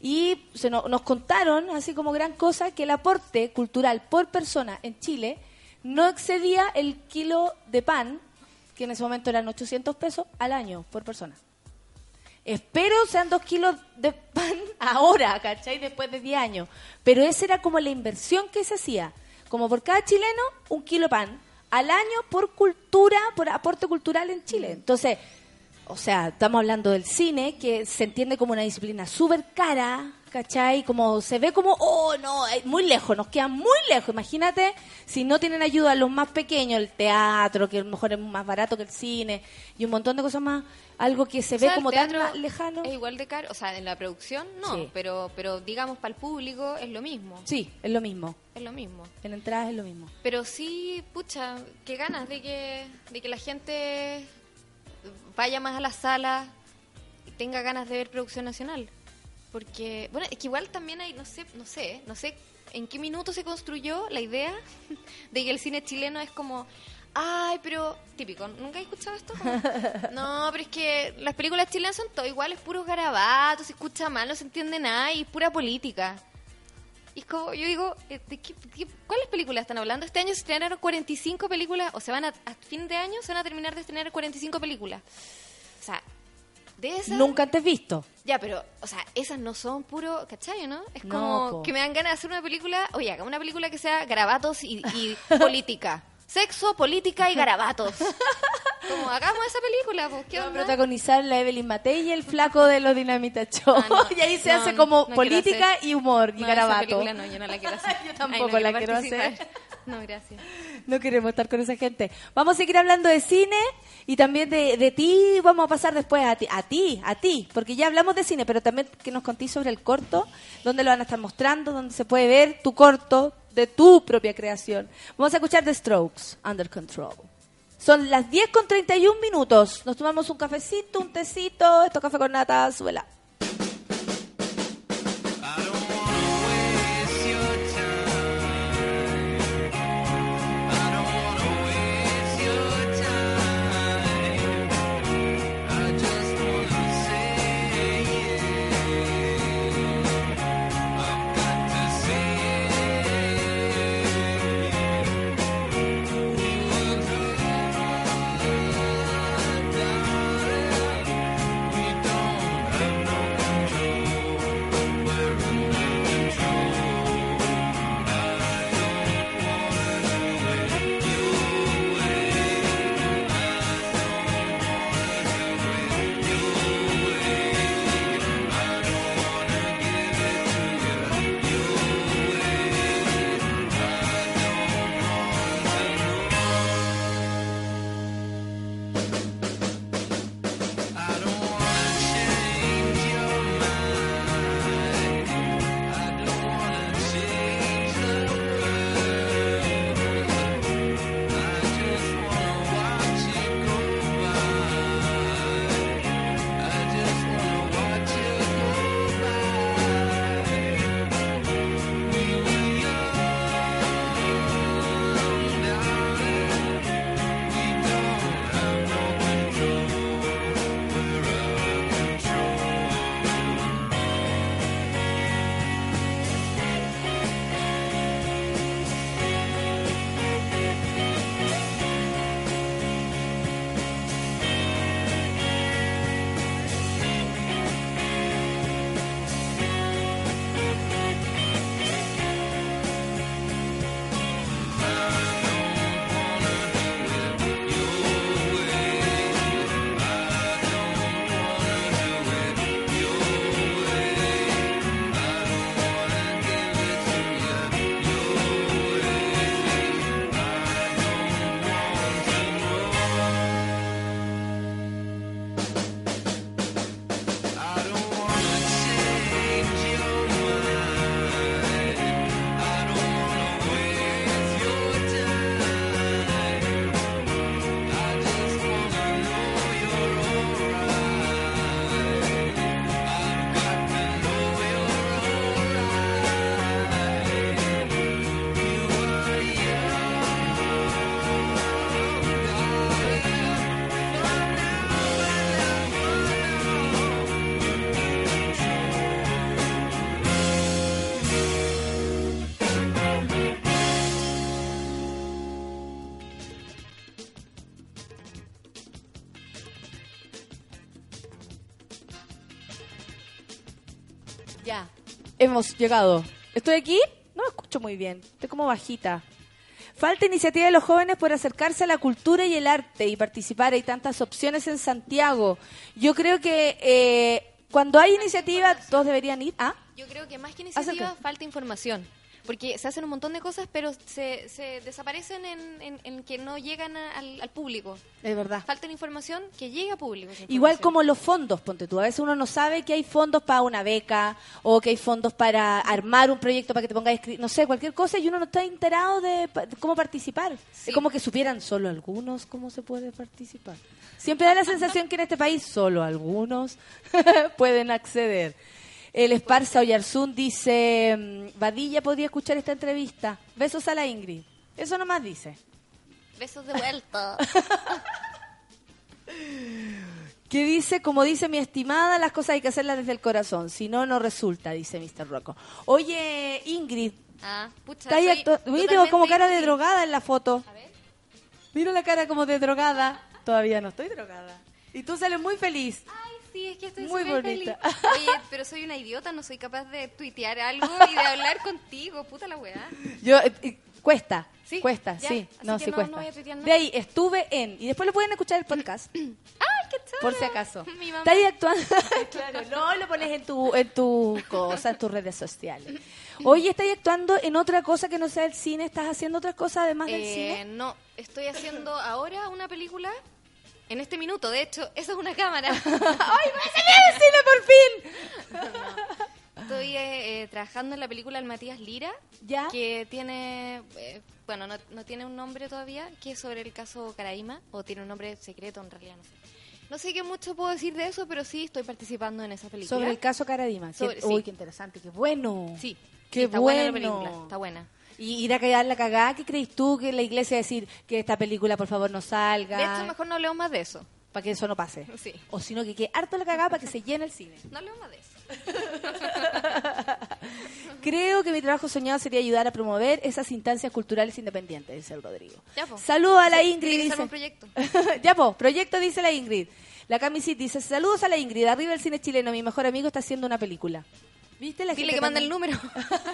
Y se no- nos contaron, así como gran cosa, que el aporte cultural por persona en Chile no excedía el kilo de pan, que en ese momento eran 800 pesos al año por persona. Espero sean dos kilos de pan ahora, ¿cachai? Después de 10 años. Pero esa era como la inversión que se hacía. Como por cada chileno, un kilo de pan al año por cultura, por aporte cultural en Chile. Entonces, o sea, estamos hablando del cine, que se entiende como una disciplina súper cara, ¿cachai? Como se ve como, oh, no, eh, muy lejos, nos queda muy lejos. Imagínate si no tienen ayuda los más pequeños, el teatro, que a lo mejor es más barato que el cine, y un montón de cosas más, algo que se O ve sea, como tan lejano. Es igual de caro, o sea, en la producción no, Sí. pero pero digamos para el público es lo mismo. Sí, es lo mismo. Es lo mismo. En entradas es lo mismo. Pero sí, pucha, qué ganas de que de que la gente vaya más a la sala tenga ganas de ver producción nacional. Porque, bueno, es que igual también hay, no sé, no sé, no sé en qué minuto se construyó la idea de que el cine chileno es como, ay, pero típico, ¿nunca he escuchado esto? Como, no, pero es que las películas chilenas son todo iguales, puros garabatos, se escucha mal, no se entiende nada y es pura política. Y es como, yo digo, eh, ¿de qué, qué- ¿cuáles películas están hablando? Este año se estrenaron 45 películas, o se van a, a fin de año se van a terminar de estrenar 45 películas. O sea, de esas... Nunca antes visto. Ya, pero, o sea, esas no son puro, ¿cachai, no? Es No, como po. que me dan ganas de hacer una película, oye, haga una película que sea garabatos y, y política. Sexo, política y garabatos. Como, hagamos esa película, pues, ¿qué onda? protagonizar la Evelyn Matei y el flaco de los Dinamita Show. Ah, no, y ahí se no, hace como política y humor y garabato. esa película no, yo no la quiero hacer. Yo tampoco la quiero hacer. No, gracias. No queremos estar con esa gente. Vamos a seguir hablando de cine y también de, de ti. Vamos a pasar después a ti, a ti, a ti, porque ya hablamos de cine, pero también que nos contéis sobre el corto, dónde lo van a estar mostrando, dónde se puede ver tu corto de tu propia creación. Vamos a escuchar The Strokes, Under Control. Son las 10 con 31 minutos. Nos tomamos un cafecito, un tecito, esto es café con nata, suela. Hemos llegado. ¿Estoy aquí? No me escucho muy bien. Estoy como bajita. Falta iniciativa de los jóvenes por acercarse a la cultura y el arte y participar. Hay tantas opciones en Santiago. Yo creo que eh, cuando hay iniciativa, todos deberían ir. ¿Ah? Yo creo que más que iniciativa, Acerca. falta información. Porque se hacen un montón de cosas, pero se, se desaparecen en, en- en que no llegan a- al, al público. Es verdad. Falta la información que llegue a público. Igual como los fondos, ponte tú. A veces uno no sabe que hay fondos para una beca o que hay fondos para armar un proyecto para que te pongas a escribir, no sé, cualquier cosa y uno no está enterado de cómo participar. Es como que supieran solo algunos cómo se puede participar. Siempre da la sensación que en este país solo algunos pueden acceder. El Esparza Oyarzún dice, mm, Vadilla podría escuchar esta entrevista. Besos a la Ingrid. Eso nomás dice. Besos de vuelta. Que dice, como dice mi estimada, las cosas hay que hacerlas desde el corazón, si no, no resulta, dice Mr. Rocco. Oye, Ingrid, ah, pucha, soy Oye, tengo como cara de drogada en la foto. Mira la cara como de drogada. Todavía no estoy drogada. Y tú sales muy feliz. Ay, sí, es que estoy Muy bonita. feliz. Oye, pero soy una idiota, no soy capaz de tuitear algo y de hablar contigo, puta la weá. Yo, eh, cuesta, Sí, cuesta, ya, sí. así No, que sí no- cuesta. no voy a tuitear de ahí, estuve en. Y después lo pueden escuchar el podcast. ¡Ay, qué choro! Por si acaso. Mi mamá. Está ahí actuando. claro, no lo pones en tu, en tu cosa, en tus redes sociales. Oye, ¿estás ahí actuando en otra cosa que no sea el cine? ¿Estás haciendo otras cosas además del Eh, cine? no, estoy haciendo ahora una película. En este minuto, de hecho, esa es una cámara. ¡Ay, ¡Se viene el cine por fin! Estoy eh, eh, trabajando en la película El Matías Lira, ¿Ya? que tiene, eh, bueno, no, no tiene un nombre todavía, que es sobre el caso Caraíma, o tiene un nombre secreto en realidad, no sé. No sé qué mucho puedo decir de eso, pero sí estoy participando en esa película. Sobre el caso Caradima. Sobre- Uy, sí. qué interesante, qué bueno. Sí, Qué sí, está bueno. buena la película, está buena. Y ir a quedar la cagada, ¿qué crees tú que la iglesia decir que esta película por favor no salga? De hecho, mejor no hablemos más de eso. Para que eso no pase. Sí. O sino que quede harto la cagada para que se llene el cine. No hablemos más de eso. Creo que mi trabajo soñado sería ayudar a promover esas instancias culturales independientes, dice el Rodrigo. Ya, po. Saludos a la Ingrid. dice. un proyecto. ya, pues, proyecto dice la Ingrid. La Camisit dice, saludos a la Ingrid, arriba el cine chileno, mi mejor amigo está haciendo una película. ¿Viste la Dile que manda el número.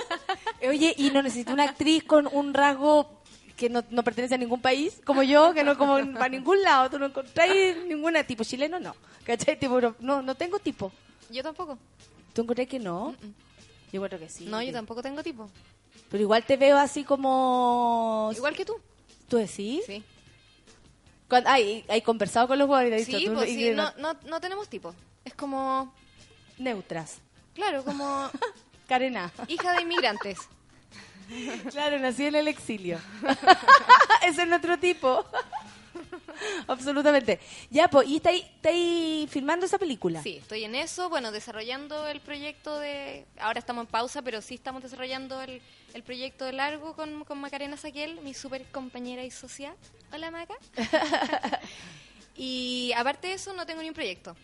Oye, y no necesito una actriz con un rasgo que no, no pertenece a ningún país, como yo, que no como para ningún lado. Tú no encontráis ninguna tipo chileno, no. ¿Cachai? Tipo, no, no, tengo tipo. Yo tampoco. ¿Tú encontrás que no? Yo creo que sí. No, yo tampoco tengo tipo. Pero igual te veo así como... Igual que tú. ¿Tú decís? Sí. Cuando, ay, hay conversado con los jugadores. y te he Sí, pues sí, no, no, no tenemos tipo. Es como, Neutras. Claro, como Carena. hija de inmigrantes. Claro, nací en el exilio. Ese es nuestro tipo. Absolutamente. Ya, pues, ¿y estáis estáis filmando esa película? Sí, estoy en eso, bueno, desarrollando el proyecto de... Ahora estamos en pausa, pero sí estamos desarrollando el, el proyecto de largo con, con Macarena Saquiel, mi super compañera y socia. Hola, Maca. y aparte de eso, no tengo ni un proyecto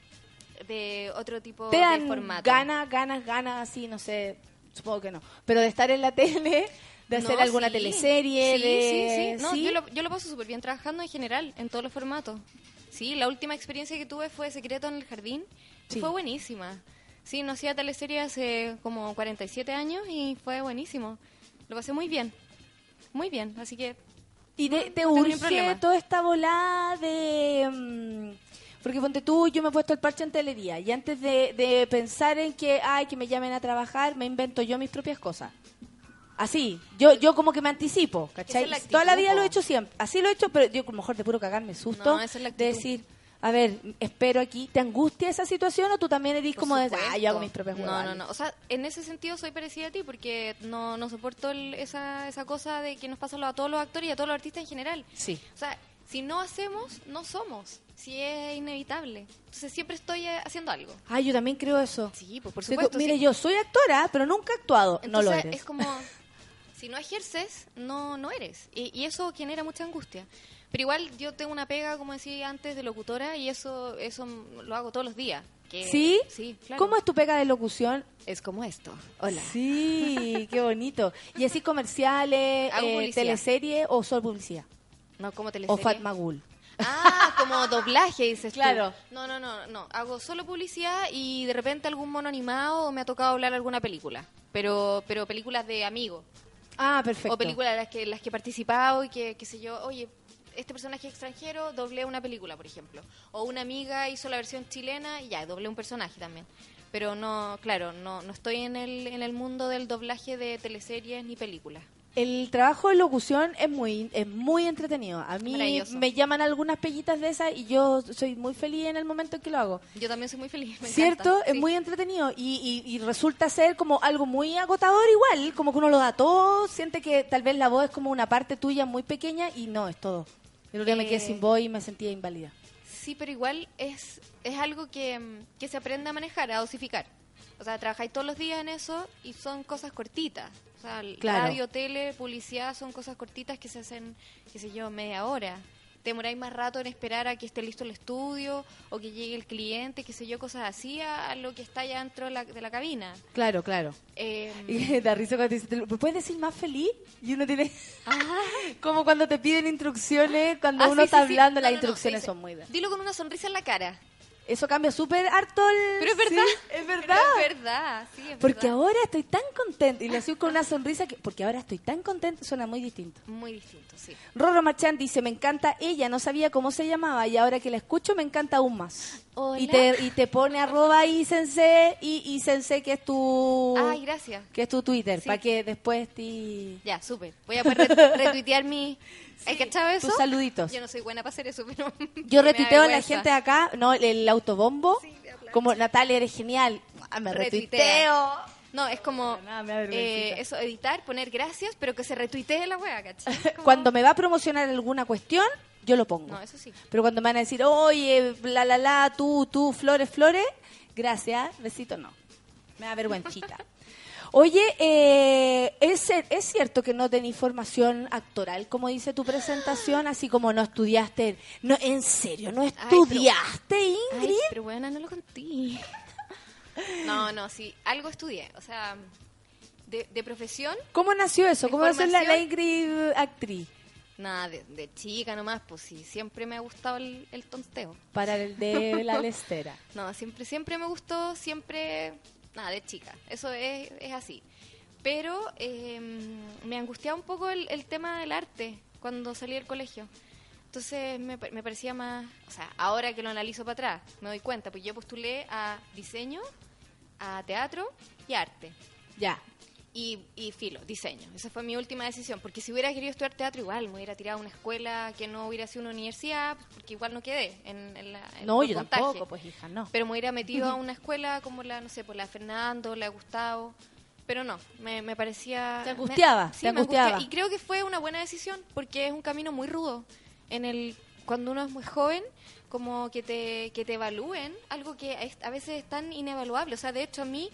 de otro tipo ¿Te de dan formato. ganas, ganas, ganas, así, no sé, supongo que no, pero de estar en la tele, de hacer No, alguna sí. teleserie, Sí, de... sí, sí. No, ¿sí? Yo, lo, yo lo paso súper bien trabajando en general, en todos los formatos. Sí, la última experiencia que tuve fue Secreto en el Jardín. Sí. Fue buenísima. Sí, no hacía teleserie hace como 47 años y fue buenísimo. Lo pasé muy bien. Muy bien, así que... Y de, no te ningún urge toda esta volada de... mm, porque ponte tú, yo me he puesto el parche en telería y antes de, de pensar en que, ay, que me llamen a trabajar, me invento yo mis propias cosas. Así, yo yo como que me anticipo, ¿cachai? La actitud, Toda la vida lo he hecho siempre. Así lo he hecho, pero yo a lo mejor de puro cagarme susto No, es de decir, a ver, espero aquí. ¿Te angustia esa situación o tú también eres como de, ah, yo hago mis propias No, huevadas"? no, no. O sea, en ese sentido soy parecida a ti porque no, no soporto el- esa, esa cosa de que nos pasa a todos los actores y a todos los artistas en general. Sí. O sea, si no hacemos, no somos. Si es inevitable. Entonces siempre estoy eh, haciendo algo. Ah, yo también creo eso. Sí, pues por supuesto. Mire, sí. yo soy actora, pero nunca he actuado. no lo eres. es como, si no ejerces, no, no eres. Y, y eso genera mucha angustia. Pero igual yo tengo una pega, como decía antes, de locutora y eso eso lo hago todos los días. que- ¿Sí? Sí, claro. ¿Cómo es tu pega de locución? Es como esto. Hola. Sí, qué bonito. ¿Y así comerciales, eh, teleserie o solo publicidad? No, como O teleserie. Fat Magul. Ah, como doblaje, dices tú. Claro. No, no, no, no. Hago solo publicidad y de repente algún mono animado me ha tocado hablar alguna película. Pero, pero películas de amigos. Ah, perfecto. O películas en las que, las que he participado y que, qué sé yo, oye, este personaje extranjero, doblé una película, por ejemplo. O una amiga hizo la versión chilena y ya, doblé un personaje también. Pero no, claro, no, no estoy en el, en el mundo del doblaje de teleseries ni películas. El trabajo de locución es muy es muy entretenido. A mí me llaman algunas pellitas de esas y yo soy muy feliz en el momento en que lo hago. Yo también soy muy feliz. me ¿Cierto? encanta, Es sí. muy entretenido y, y- y resulta ser como algo muy agotador igual, como que uno lo da todo, siente que tal vez la voz es como una parte tuya muy pequeña y no, es todo. El otro día me quedé Eh, sin voz y me sentía inválida. Sí, pero igual es, es algo que, que se aprende a manejar, a dosificar. O sea, trabajáis todos los días en eso y son cosas cortitas. O sea, el Claro. radio, tele, publicidad son cosas cortitas que se hacen, qué sé yo, media hora. Te demoráis más rato en esperar a que esté listo el estudio o que llegue el cliente, qué sé yo, cosas así, a, lo que está ya dentro de la, de la cabina. Claro, claro. Eh, Y da risa cuando te dice, ¿me puedes decir más feliz? Y uno tiene... como cuando te piden instrucciones, cuando Ah, uno sí, está sí, sí. hablando, No, las no, instrucciones son muy... de- Dilo con una sonrisa en la cara. Eso cambia súper harto el... Pero es sí, verdad. es verdad. Pero es verdad, sí, es Porque ahora estoy tan contenta y le hacía con una sonrisa que porque ahora estoy tan contenta suena muy distinto. Muy distinto, sí. Rorro Machán dice, me encanta ella, no sabía cómo se llamaba y ahora que la escucho me encanta aún más. Hola. Y te, y te pone arroba sensei y, y sensei que es tu Ay, gracias. que es tu Twitter, Sí. para que después ti... Ya, súper. Voy a poder retuitear mi... ¿Hay cachado eso? tus saluditos. Yo no soy buena para hacer eso, pero... Yo retuiteo a la gente de acá, no, el, autobombo, como Natalia eres genial, Ah, me retuiteo. Retuiteo. No, es como Nada, me da eh, vergüencita. eso, editar, poner gracias, pero que se retuitee la wea, ¿cachai? Como- Cuando me va a promocionar alguna cuestión, yo lo pongo. No, eso sí. Pero cuando me van a decir, oye, la, la, la, tú, tú, flores, flores, gracias, besito, no. Me da vergüenchita. Oye, eh, ¿es, ¿es cierto que no tenés formación actoral, como dice tu presentación? Así como no estudiaste, no, en serio, no estudiaste, Ay, Ingrid. pero bueno, no lo conté. No, no, sí, algo estudié. O sea, de, de profesión, ¿Cómo nació eso? ¿De ¿Cómo nació la, la? Ingrid actriz? nada, de, de chica nomás, pues sí, siempre me ha gustado el, el tonteo. Para el de la lestera. No, siempre, siempre me gustó, siempre, nada, de chica. Eso es, es así. Pero eh, me angustiaba un poco el, el tema del arte cuando salí del colegio. Entonces me, me parecía más, o sea, ahora que lo analizo para atrás, me doy cuenta, pues yo postulé a diseño, a teatro y arte. Ya. Y, y filo, diseño. Esa fue mi última decisión. Porque si hubiera querido estudiar teatro, igual me hubiera tirado a una escuela que no hubiera sido una universidad, pues, porque igual no quedé en, en la. en No, yo tampoco, pues hija, no. Pero me hubiera metido a una escuela como la, no sé, por la Fernando, la Gustavo. Pero no, me, me parecía... Te angustiaba, me- sí, te me angustiaba. angustiaba. Y creo que fue una buena decisión, porque es un camino muy rudo. En el Cuando uno es muy joven, como que te, que te evalúen, algo que es- a veces es tan inevaluable. O sea, de hecho a mí,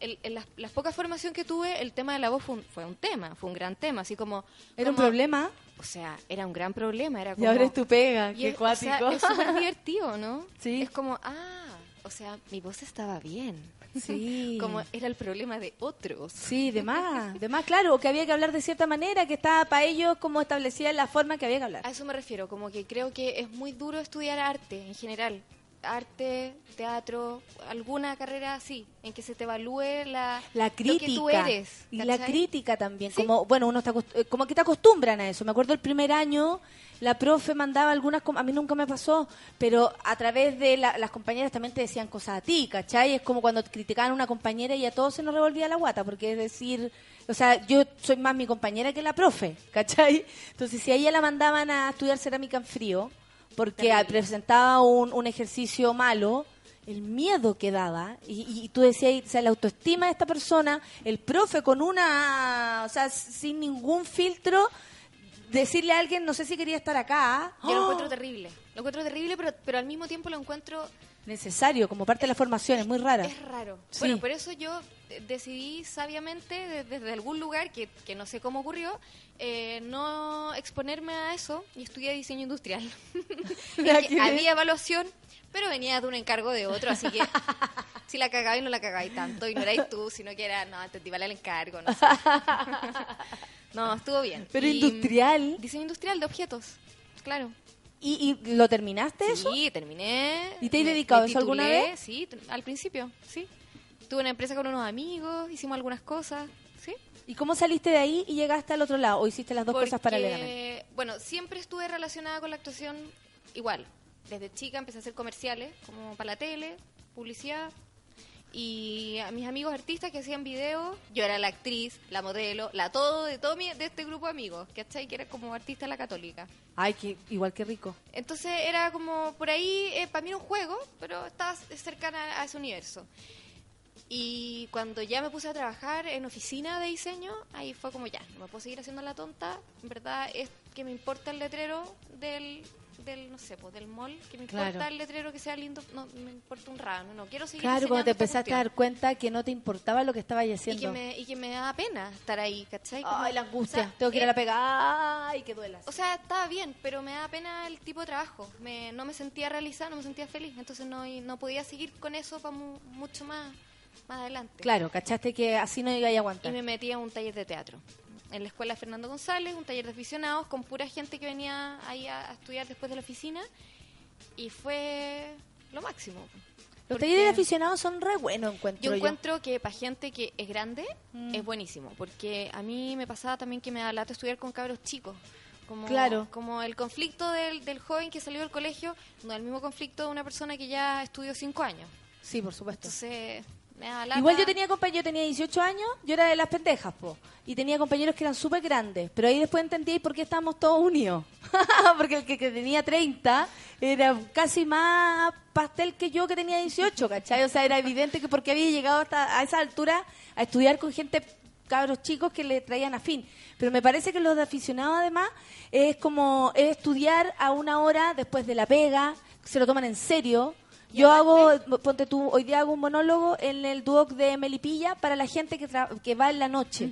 el- en las, las pocas formación que tuve, el tema de la voz fue un, fue un tema, fue un gran tema. Así como... ¿Era un problema? O sea, era un gran problema. Era Y ahora es tu pega, y qué es- o sea, cuático. es súper divertido, ¿no? Sí. Es como, ah, o sea, mi voz estaba bien. Sí. como era el problema de otros. Sí, de más, de más, claro, que había que hablar de cierta manera, que estaba para ellos como establecida la forma que había que hablar. A eso me refiero, como que creo que es muy duro estudiar arte en general. Arte, teatro, alguna carrera así, en que se te evalúe la, La lo crítica. que tú eres. y la crítica también. Sí. Como, bueno, uno está eh, como que te acostumbran a eso. Me acuerdo el primer año, la profe mandaba algunas, a mí nunca me pasó, pero a través de la- las compañeras también te decían cosas a ti, ¿cachai? Es como cuando criticaban a una compañera y a todos se nos revolvía la guata, porque es decir, o sea, yo soy más mi compañera que la profe, ¿cachai? Entonces, si a ella la mandaban a estudiar cerámica en frío, porque presentaba un, un ejercicio malo, el miedo que daba, y, y tú decías, o sea, la autoestima de esta persona, el profe con una, o sea, sin ningún filtro, decirle a alguien, no sé si quería estar acá, Yo lo ¡Oh! encuentro terrible. Lo encuentro terrible, pero, pero al mismo tiempo lo encuentro necesario, como parte de la formación, es muy rara. Es raro. Sí. Bueno, por eso yo decidí sabiamente, de- desde algún lugar, que, que no sé cómo ocurrió, eh, no exponerme a eso y estudié diseño industrial. Que había evaluación, pero venía de un encargo de otro, así que si la cagabais no la cagabais tanto, y no erais tú, sino que era, no, te iba el encargo, no sé. No, estuvo bien. Pero Y, industrial. Diseño industrial de objetos, claro. ¿Y, y lo terminaste eso? Sí, terminé. ¿Y te has dedicado me eso alguna vez? Sí, al principio, sí. Tuve una empresa con unos amigos, hicimos algunas cosas, ¿sí? ¿Y cómo saliste de ahí y llegaste al otro lado? ¿O hiciste las dos cosas Porque, paralelamente? bueno, siempre estuve relacionada con la actuación igual. Desde chica empecé a hacer comerciales, como para la tele, publicidad. Y a mis amigos artistas que hacían videos, yo era la actriz, la modelo, la todo de todo mi, de este grupo de amigos, ¿cachai? Que era como artista la católica. Ay, que, igual que rico. Entonces era como, por ahí, eh, para mí era un juego, pero estaba cercana a ese universo. Y cuando ya me puse a trabajar en oficina de diseño, ahí fue como ya, no me puedo seguir haciendo la tonta. En verdad es que me importa el letrero del, del no sé, pues del mall, que me importa Claro. el letrero que sea lindo, no me importa un ramo, no quiero seguir Claro, cuando te empezaste a dar cuenta que no te importaba lo que estabas y haciendo. que, me, y que me da pena estar ahí, ¿cachai? Como- Ay, la angustia. o sea, Tengo que ir a eh, la pega. Ay, que duelas. O sea, estaba bien, pero me da pena el tipo de trabajo. Me, no me sentía realizada, no me sentía feliz. Entonces no, y no podía seguir con eso para mucho más, más adelante. Claro, cachaste que así no iba a Y aguantar. me metí a un taller de teatro. En la escuela Fernando González, un taller de aficionados con pura gente que venía ahí a, a estudiar después de la oficina. Y fue lo máximo. Los talleres de aficionados son re buenos, encuentro Yo yo. encuentro que para gente que es grande Mm. es buenísimo. Porque a mí me pasaba también que me da lata estudiar con cabros chicos. Como, Claro. como el conflicto del, del joven que salió del colegio, no el mismo conflicto de una persona que ya estudió cinco años. Sí, por supuesto. Entonces. Igual yo tenía compañeros, yo tenía 18 años, yo era de las pendejas, po. Y tenía compañeros que eran súper grandes. Pero ahí después entendí por qué estábamos todos unidos. Porque el que, que tenía 30 era casi más pastel que yo que tenía 18, ¿cachai? O sea, era evidente que porque había llegado hasta a esa altura a estudiar con gente cabros chicos que le traían a fin. Pero me parece que los de aficionados además es como es estudiar a una hora después de la pega, se lo toman en serio. Yo hago, ponte tú, hoy día hago un monólogo en el Duoc de Melipilla para la gente que, tra- que va en la noche.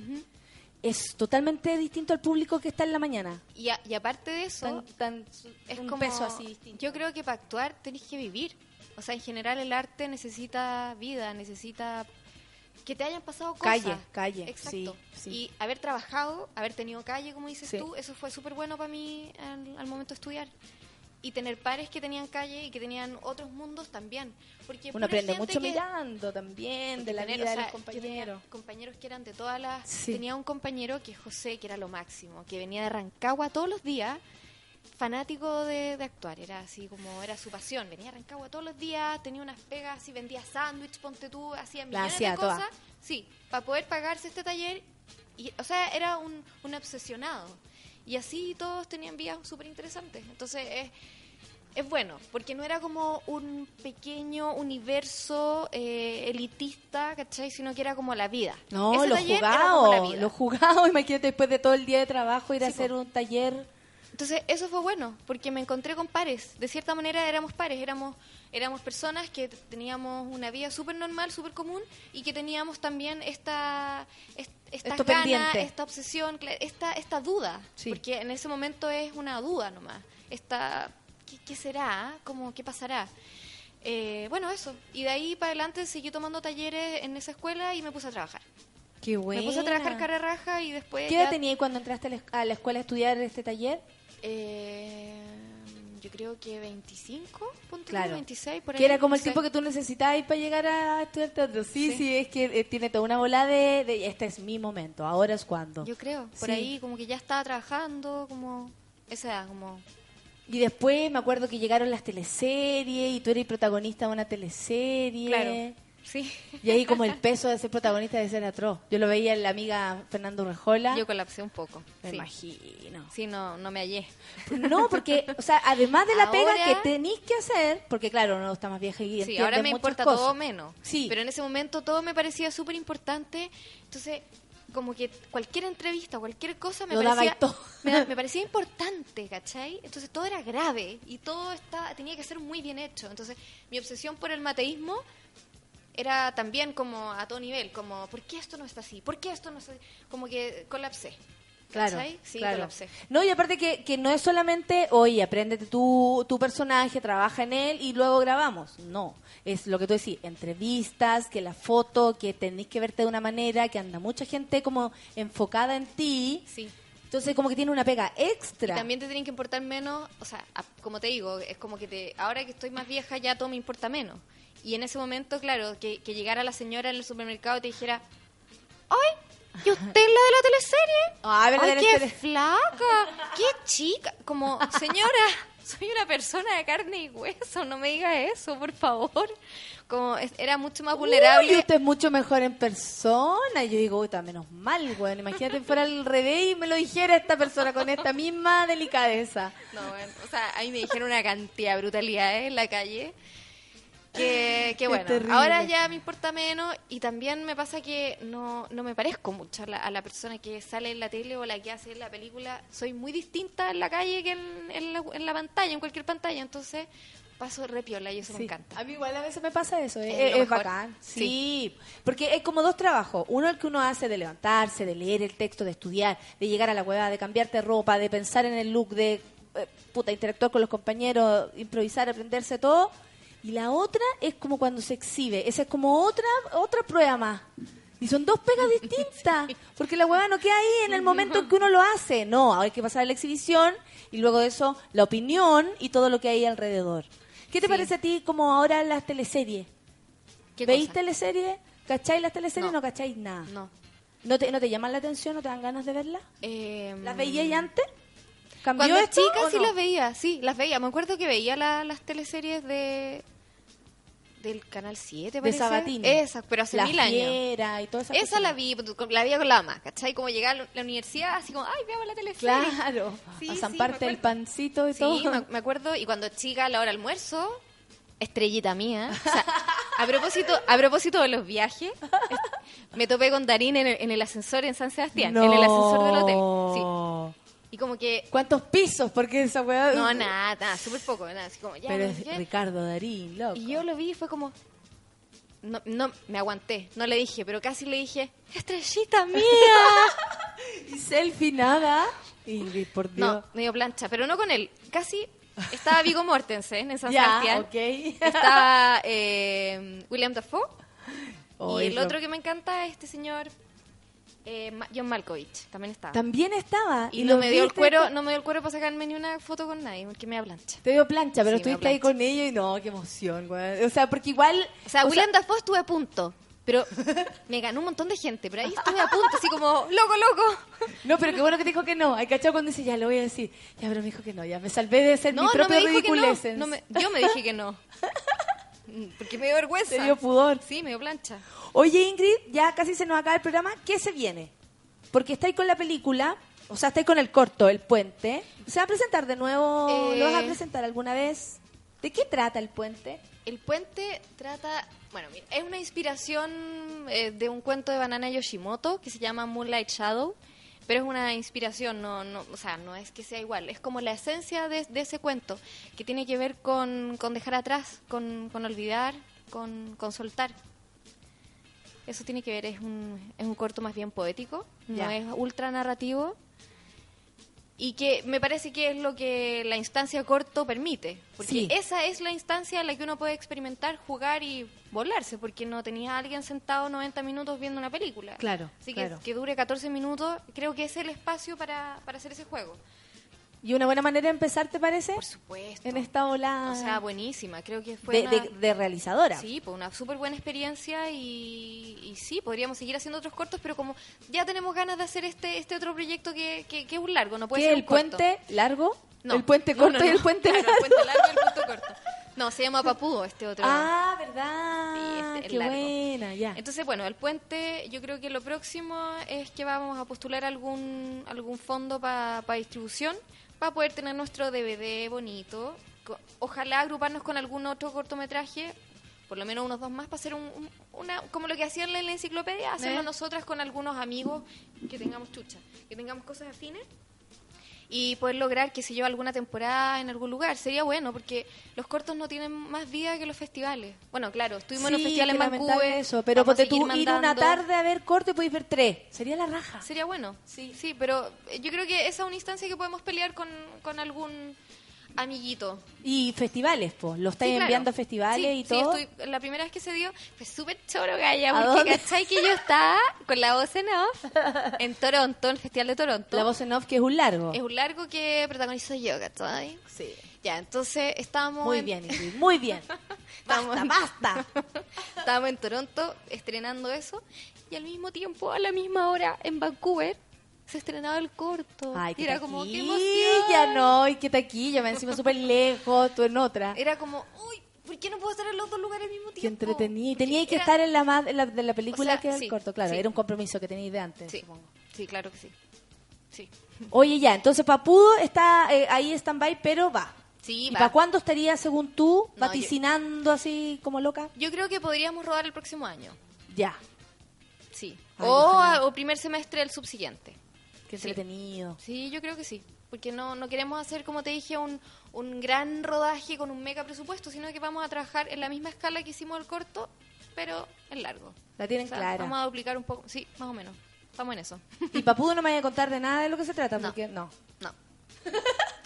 Es totalmente distinto al público que está en la mañana. Y, a- y aparte de eso, Tan- tan- es un como, peso así distinto. Yo creo que para actuar tenés que vivir. O sea, en general el arte necesita vida, necesita que te hayan pasado cosas. Calle, calle, Exacto. sí, sí. Y haber trabajado, haber tenido calle, como dices Sí. tú, eso fue súper bueno para mí al, al momento de estudiar. Y tener pares que tenían calle y que tenían otros mundos también. Porque Uno aprende mucho que- mirando también de la tener, vida o de los compañeros. compañeros que eran de todas las... Sí. Tenía un compañero que es José, que era lo máximo, que venía de Rancagua todos los días, fanático de, de actuar, era así como, era su pasión, venía a Rancagua todos los días, tenía unas pegas así, vendía sándwich, ponte tú, hacía millones hacía de toda. cosas, sí, para poder pagarse este taller, y, o sea, era un, un obsesionado, y así todos tenían vidas súper interesantes, entonces es es bueno, porque no era como un pequeño universo eh, elitista, ¿cachai? Sino que era como la vida. No, Ese lo la jugado, vida. lo jugado, imagínate después de todo el día de trabajo ir a Sí, hacer po. un taller. Entonces, eso fue bueno, porque me encontré con pares. De cierta manera éramos pares, éramos, éramos personas que teníamos una vida súper normal, súper común, y que teníamos también esta, est- estas Esto pendiente. esta obsesión, esta, esta duda. Sí. Porque en ese momento es una duda nomás. Esta, ¿qué, qué será? ¿Cómo, ¿Qué pasará? Eh, bueno, eso. Y de ahí para adelante seguí tomando talleres en esa escuela y me puse a trabajar. Qué bueno. Me puse a trabajar cara raja y después... ¿Qué edad ya- tenías cuando entraste a la escuela a estudiar este taller? Eh, yo creo que 25, ponte tú, Claro. 26, por ahí. Que era como el tiempo que tú necesitabas para llegar a estudiar teatro. Sí, sí, Sí. es que eh, tiene toda una bola de, de este es mi momento, ahora es cuando. Yo creo, por Sí. ahí como que ya estaba trabajando, como esa edad, como... Y después me acuerdo que llegaron las teleseries y tú eres protagonista de una teleserie. Claro, sí. Y ahí como el peso de ser protagonista de ser atroz. Yo lo veía en la amiga Fernando Urrejola. Yo colapsé un poco. Me sí. imagino. Sí, no, no me hallé. No, porque, o sea, además de la pega que tenéis que hacer, porque claro, no está más vieja y Sí, ahora me importa cosas. todo menos. Sí. Pero en ese momento todo me parecía súper importante. Entonces, como que cualquier entrevista, cualquier cosa me Lo parecía, me, me parecía importante, ¿cachai? Entonces todo era grave y todo está, tenía que ser muy bien hecho. Entonces mi obsesión por el mateísmo era también como a todo nivel, como ¿por qué esto no está así? ¿Por qué esto no está así? Como que colapsé. Claro. Sí, claro. colapsé. No, y aparte que, que no es solamente, oye, apréndete tu, tu personaje, trabaja en él y luego grabamos. No, es lo que tú decís, entrevistas, que la foto, que tenés que verte de una manera, que anda mucha gente como enfocada en ti. Sí. Entonces como que tiene una pega extra. Y también te tienen que importar menos, o sea, como te digo, es como que te, ahora que estoy más vieja ya todo me importa menos. Y en ese momento, claro, que, que llegara la señora en el supermercado y te dijera, ¡Hoy! ¿y usted es la de la teleserie? Ah, ¿verdad? ¡Ay, qué flaca! ¡Qué chica! Como, señora, soy una persona de carne y hueso, no me diga eso, por favor. Como, es- era mucho más Uy, vulnerable. usted es mucho mejor en persona. Y yo digo, uy, está menos mal, weón. Imagínate fuera al revés y me lo dijera esta persona con esta misma delicadeza. No, bueno, o sea, a mí me dijeron una cantidad de brutalidades en la calle. Que, que bueno, ahora ya me importa menos y también me pasa que no, no me parezco mucho a la, a la persona que sale en la tele o la que hace en la película. Soy muy distinta en la calle que en, en la, en la pantalla, en cualquier pantalla. Entonces paso repiola y eso me encanta. A mí igual a veces me pasa eso, eh, Es bacán. Sí. porque es como dos trabajos. Uno el que uno hace de levantarse, de leer el texto, de estudiar, de llegar a la hueva, de cambiarte ropa, de pensar en el look, de eh, puta, interactuar con los compañeros, improvisar, aprenderse todo. Y la otra es como cuando se exhibe. Esa es como otra otra prueba más. Y son dos pegas distintas. Porque la hueva no queda ahí en el momento en que uno lo hace. No, hay que pasar la exhibición y luego de eso la opinión y todo lo que hay alrededor. ¿Qué te Sí. parece a ti como ahora las teleseries? ¿Qué ¿Veis cosa? teleseries? ¿Cacháis las teleseries o No. no cacháis nada? No. ¿No te, ¿No te llaman la atención? ¿No te dan ganas de verlas? Eh, ¿Las veíais antes? ¿Cambió Cuando esto chica sí no? las veía, sí, las veía. Me acuerdo que veía la- las teleseries de del Canal 7, De parece. Sabatini. Esa, pero hace La mil años. Y toda esa Esa la vi, la vi con la mamá, ¿cachai? Como llegar a la universidad, así como, ay, veamos la teleserie. Claro. Sí, a sí, zamparte me el pancito y Sí, todo. me, me acuerdo, y cuando chica a la hora almuerzo, estrellita mía. O sea, a propósito, a propósito de los viajes, me topé con Darín en el, en el ascensor en San Sebastián, en el ascensor del hotel. Sí. Y como que, ¿Cuántos pisos? Porque esa weá... no, nada, nada, súper poco, nada, así como, ya, Pero no es. Ricardo Darín, loco. Y yo lo vi y fue como, no, no, me aguanté, no le dije, pero casi le dije, estrellita mía. Y selfie nada. Y por Dios. No, medio plancha, pero no con él. Casi estaba Vigo Mortensen en San Ya, Sebastián. ok. Estaba eh, William Dafoe. Oh, y el otro que me encanta es este señor eh, John Malkovich. También estaba. También estaba. y no me dio el cuero, no me dio el cuero para sacarme ni una foto con nadie, porque me da plancha. Te dio plancha, pero Sí, dio estuviste ahí con ella y no, qué emoción, güey. O sea, porque igual... O sea, William Dafoe estuve a punto. Pero me ganó un montón de gente, pero ahí estuve a punto, así como, loco, loco. No, pero qué bueno que te dijo que no. Hay cachado cuando dice, ya lo voy a decir. Ya, pero me dijo que no. Ya me salvé de ser No, mi no propio me dijo que no. ridiculeces. no me- yo me dije que no. Porque me dio vergüenza. Te dio pudor. Sí, me dio plancha. Oye, Ingrid, ya casi se nos acaba el programa. ¿Qué se viene? Porque estáis con la película, o sea, estáis con el corto, El Puente. ¿Se va a presentar de nuevo? Eh. ¿Lo vas a presentar alguna vez? ¿De qué trata El Puente? El puente trata, bueno, mira, es una inspiración eh, de un cuento de Banana Yoshimoto que se llama Moonlight Shadow, pero es una inspiración, no, no, o sea, no es que sea igual, es como la esencia de, de ese cuento, que tiene que ver con, con dejar atrás, con, con olvidar, con, con soltar. Eso tiene que ver, es un, es un corto más bien poético, no es ultra narrativo. Y que me parece que es lo que la instancia corto permite. Porque Sí. esa es la instancia en la que uno puede experimentar, jugar y volarse, porque no tenía a alguien sentado 90 minutos viendo una película. Claro, Así que claro. que dure 14 minutos, creo que es el espacio para, para hacer ese juego. ¿Y una buena manera de empezar, te parece? Por supuesto. En esta ola O sea, buenísima. Creo que fue de, una... de- de realizadora. Sí, pues una súper buena experiencia y, y sí, podríamos seguir haciendo otros cortos, pero como ya tenemos ganas de hacer este este otro proyecto que, que, que es un largo, no puede ¿Qué, ser el un corto. puente largo? No. ¿El puente No, corto no, y el no. puente Claro, el puente largo y el punto corto. No, se llama Papudo este otro. Ah, ¿verdad? Sí, este, Qué largo. buena, ya. Entonces, bueno, el puente, yo creo que lo próximo es que vamos a postular algún algún fondo para distribución para poder tener nuestro DVD bonito. Ojalá agruparnos con algún otro cortometraje, por lo menos unos dos más, para hacer un, un- una como lo que hacían en la enciclopedia, hacerlo ¿Eh? nosotras con algunos amigos que tengamos chucha, que tengamos cosas afines y poder lograr, que se yo, alguna temporada en algún lugar. Sería bueno, porque los cortos no tienen más vida que los festivales. Bueno, claro, estuvimos en un festival en Vancouver. eso, pero ponte tú ir una tarde a ver corto y podéis ver tres. Sería la raja. Sería bueno, sí, sí, pero yo creo que esa es una instancia que podemos pelear con, con algún amiguito. Y festivales, pues. Lo estáis Sí, claro. enviando a festivales Sí, y sí, todo. estoy- la primera vez que se dio fue súper choro, Gaya, ¿A porque? ¿cachai que yo estaba con la voz en off en Toronto, en el Festival de Toronto? La voz en off que es un largo. Es un largo que protagonizo yo, ¿cachai? Sí. Ya, entonces estábamos... Muy en- bien, muy bien. Estábamos, basta. estábamos en Toronto estrenando eso y al mismo tiempo, a la misma hora, en Vancouver, se estrenaba el corto. Ay, y qué era como, qué emoción. no, y qué taquilla, me encima súper lejos, tú en otra. Era como, uy, ¿por qué no puedo estar en los dos lugares al mismo Qué tiempo? entretenido. Y tenía que era- estar en la, más, en la de la película O sea, que el sí, corto, claro. sí. Era un compromiso que teníais de antes, Sí, supongo. sí, claro que sí. Sí. Oye, ya, entonces Papudo está eh, ahí stand-by, pero va. Sí, ¿Y va. para cuándo estaría, según tú, No, vaticinando así como loca? Yo creo que podríamos rodar el próximo año. Ya. Sí. Ay, o, o primer semestre del subsiguiente. Qué Sí. entretenido. Sí, yo creo que sí. Porque no, no queremos hacer, como te dije, un, un gran rodaje con un mega presupuesto, sino que vamos a trabajar en la misma escala que hicimos el corto, pero en largo. La tienen O sea, clara. Vamos a duplicar un poco. Sí, más o menos. Estamos en eso. Y Papudo no me vaya a contar de nada de lo que se trata, No. porque no. No.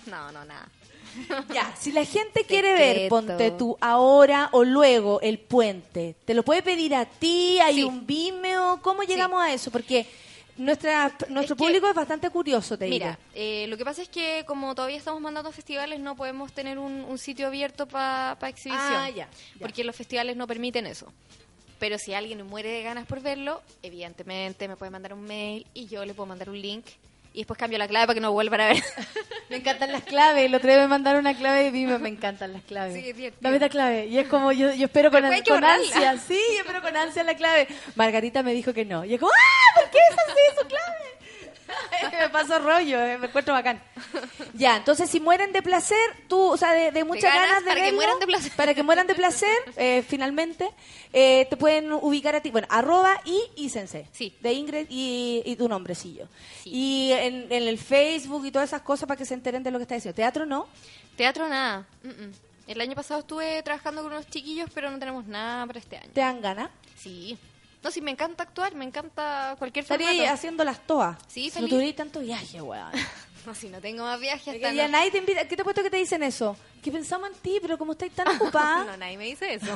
No, no, nada. Ya, si la gente quiere ver, ponte tú ahora o luego el puente, ¿te lo puede pedir a ti? ¿Hay Sí. un Vimeo? ¿Cómo llegamos a eso? Porque nuestra, nuestro público es bastante curioso, te Mira, digo. eh, lo que pasa es que como todavía estamos mandando festivales, no podemos tener un, un sitio abierto para exhibición. Ah, ya, ya. Porque los festivales no permiten eso. Pero si alguien muere de ganas por verlo, evidentemente me puede mandar un mail y yo le puedo mandar un link. Y después cambio la clave para que no vuelvan a ver. Me encantan las claves. El otro día me mandaron una clave de Vimeo. Me encantan las claves. Sí. Dame la clave. Y es como, yo, yo espero con, ansia. Sí, yo espero con ansia la clave. Margarita me dijo que no. Y es como, ¡ah! ¿Por qué es así su clave? me paso rollo, eh, me encuentro bacán. Ya, entonces si mueren de placer, tú, o sea, de, de muchas ganas, ganas, de para que mueran de placer. para que mueran de placer, eh, finalmente, eh, te pueden ubicar a ti, bueno, arroba y y sensei, Sí. de Ingrid y, y tu nombrecillo. Y en, en el Facebook y todas esas cosas para que se enteren de lo que está diciendo. Teatro no, Teatro nada. Mm, mm. El año pasado estuve trabajando con unos chiquillos, pero no tenemos nada para este año. te dan ganas. Sí. No, sí, me encanta actuar, me encanta cualquier Estaría formato. haciendo las toas. Sí, si no feliz. tuvierais tanto viaje, weón. No, si no tengo más viajes. Hasta ya no- nadie te invita. ¿Qué te he puesto que te dicen eso? Que pensamos en ti, pero como estáis tan ocupada. No, nadie me dice eso.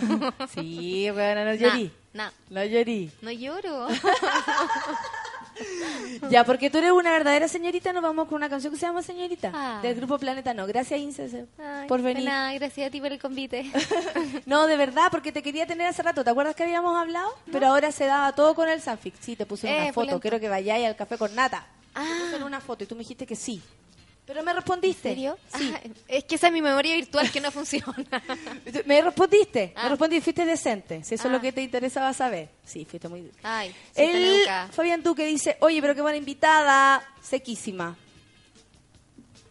Sí, bueno, no llorí. Nah, No llorí. no lloro. Ya, porque tú eres una verdadera señorita, nos vamos con una canción que se llama Señorita, Ah. del grupo Planeta No. Gracias, Ince, por venir. nada, gracias a ti por el convite. No, de verdad, porque te quería tener hace rato. ¿Te acuerdas que habíamos hablado? Pero ahora se daba todo con el Sanfic. Sí, te puse Eh, una foto. polenta. Quiero que vayáis al café con nata. Te Ah. puse una foto y tú me dijiste que sí. Pero me respondiste. ¿En serio? Sí. Ah, es que esa es mi memoria virtual que no funciona. Me respondiste. Me Ah. respondiste, fuiste decente. Si eso es Ah. lo que te interesaba saber. Sí, fuiste muy... Ay, sí, El. Fabián Duque dice, oye, pero qué buena invitada, sequísima.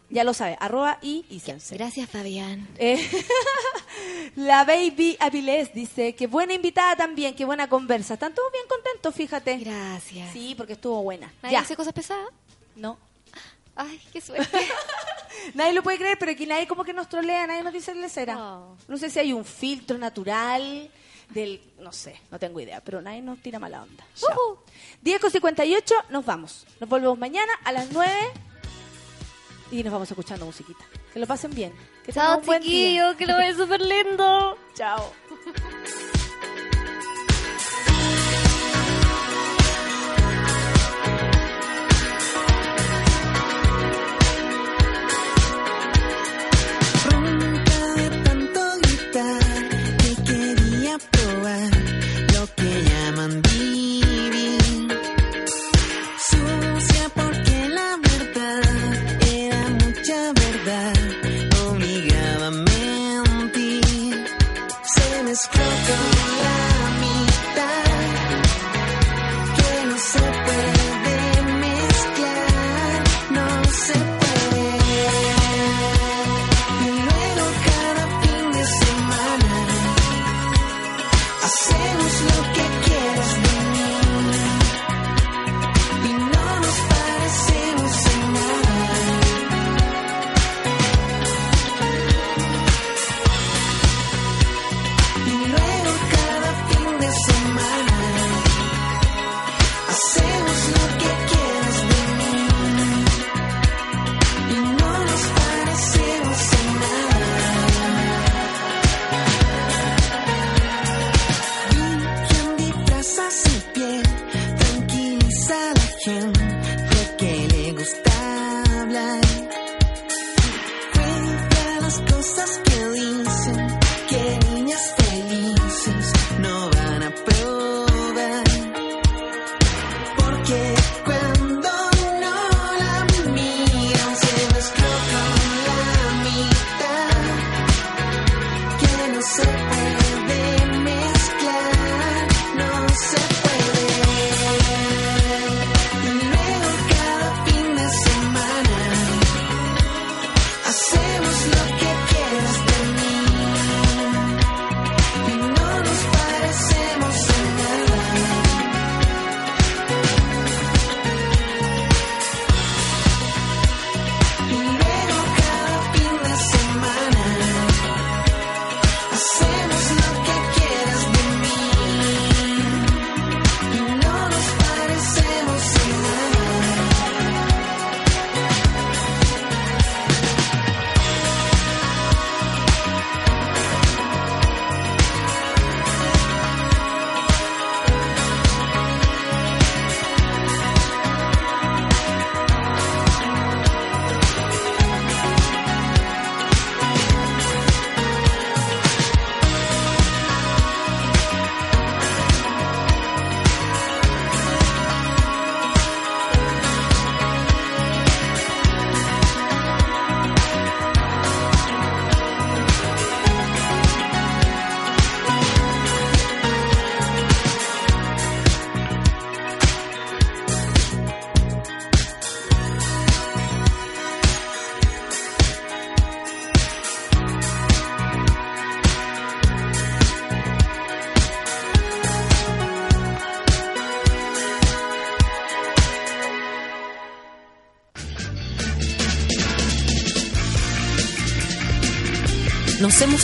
Ya lo sabe, arroba y Isense. Gracias, Fabián. Eh, la Baby Avilés dice, qué buena invitada también, qué buena conversa. Están todos bien contentos, fíjate. Gracias. Sí, porque estuvo buena. ¿Nadie Ya. hace cosas pesadas? No. Ay, qué suerte. Nadie lo puede creer, pero aquí nadie como que nos trolea, nadie nos dice lesera. No. No sé si hay un filtro natural del... No sé, no tengo idea, pero nadie nos tira mala onda. Chao. Ujú. 10 con 58, nos vamos. Nos volvemos mañana a las 9 y nos vamos escuchando musiquita. Que lo pasen bien. Que Chao, un buen día. que lo ves súper lindo. Chao.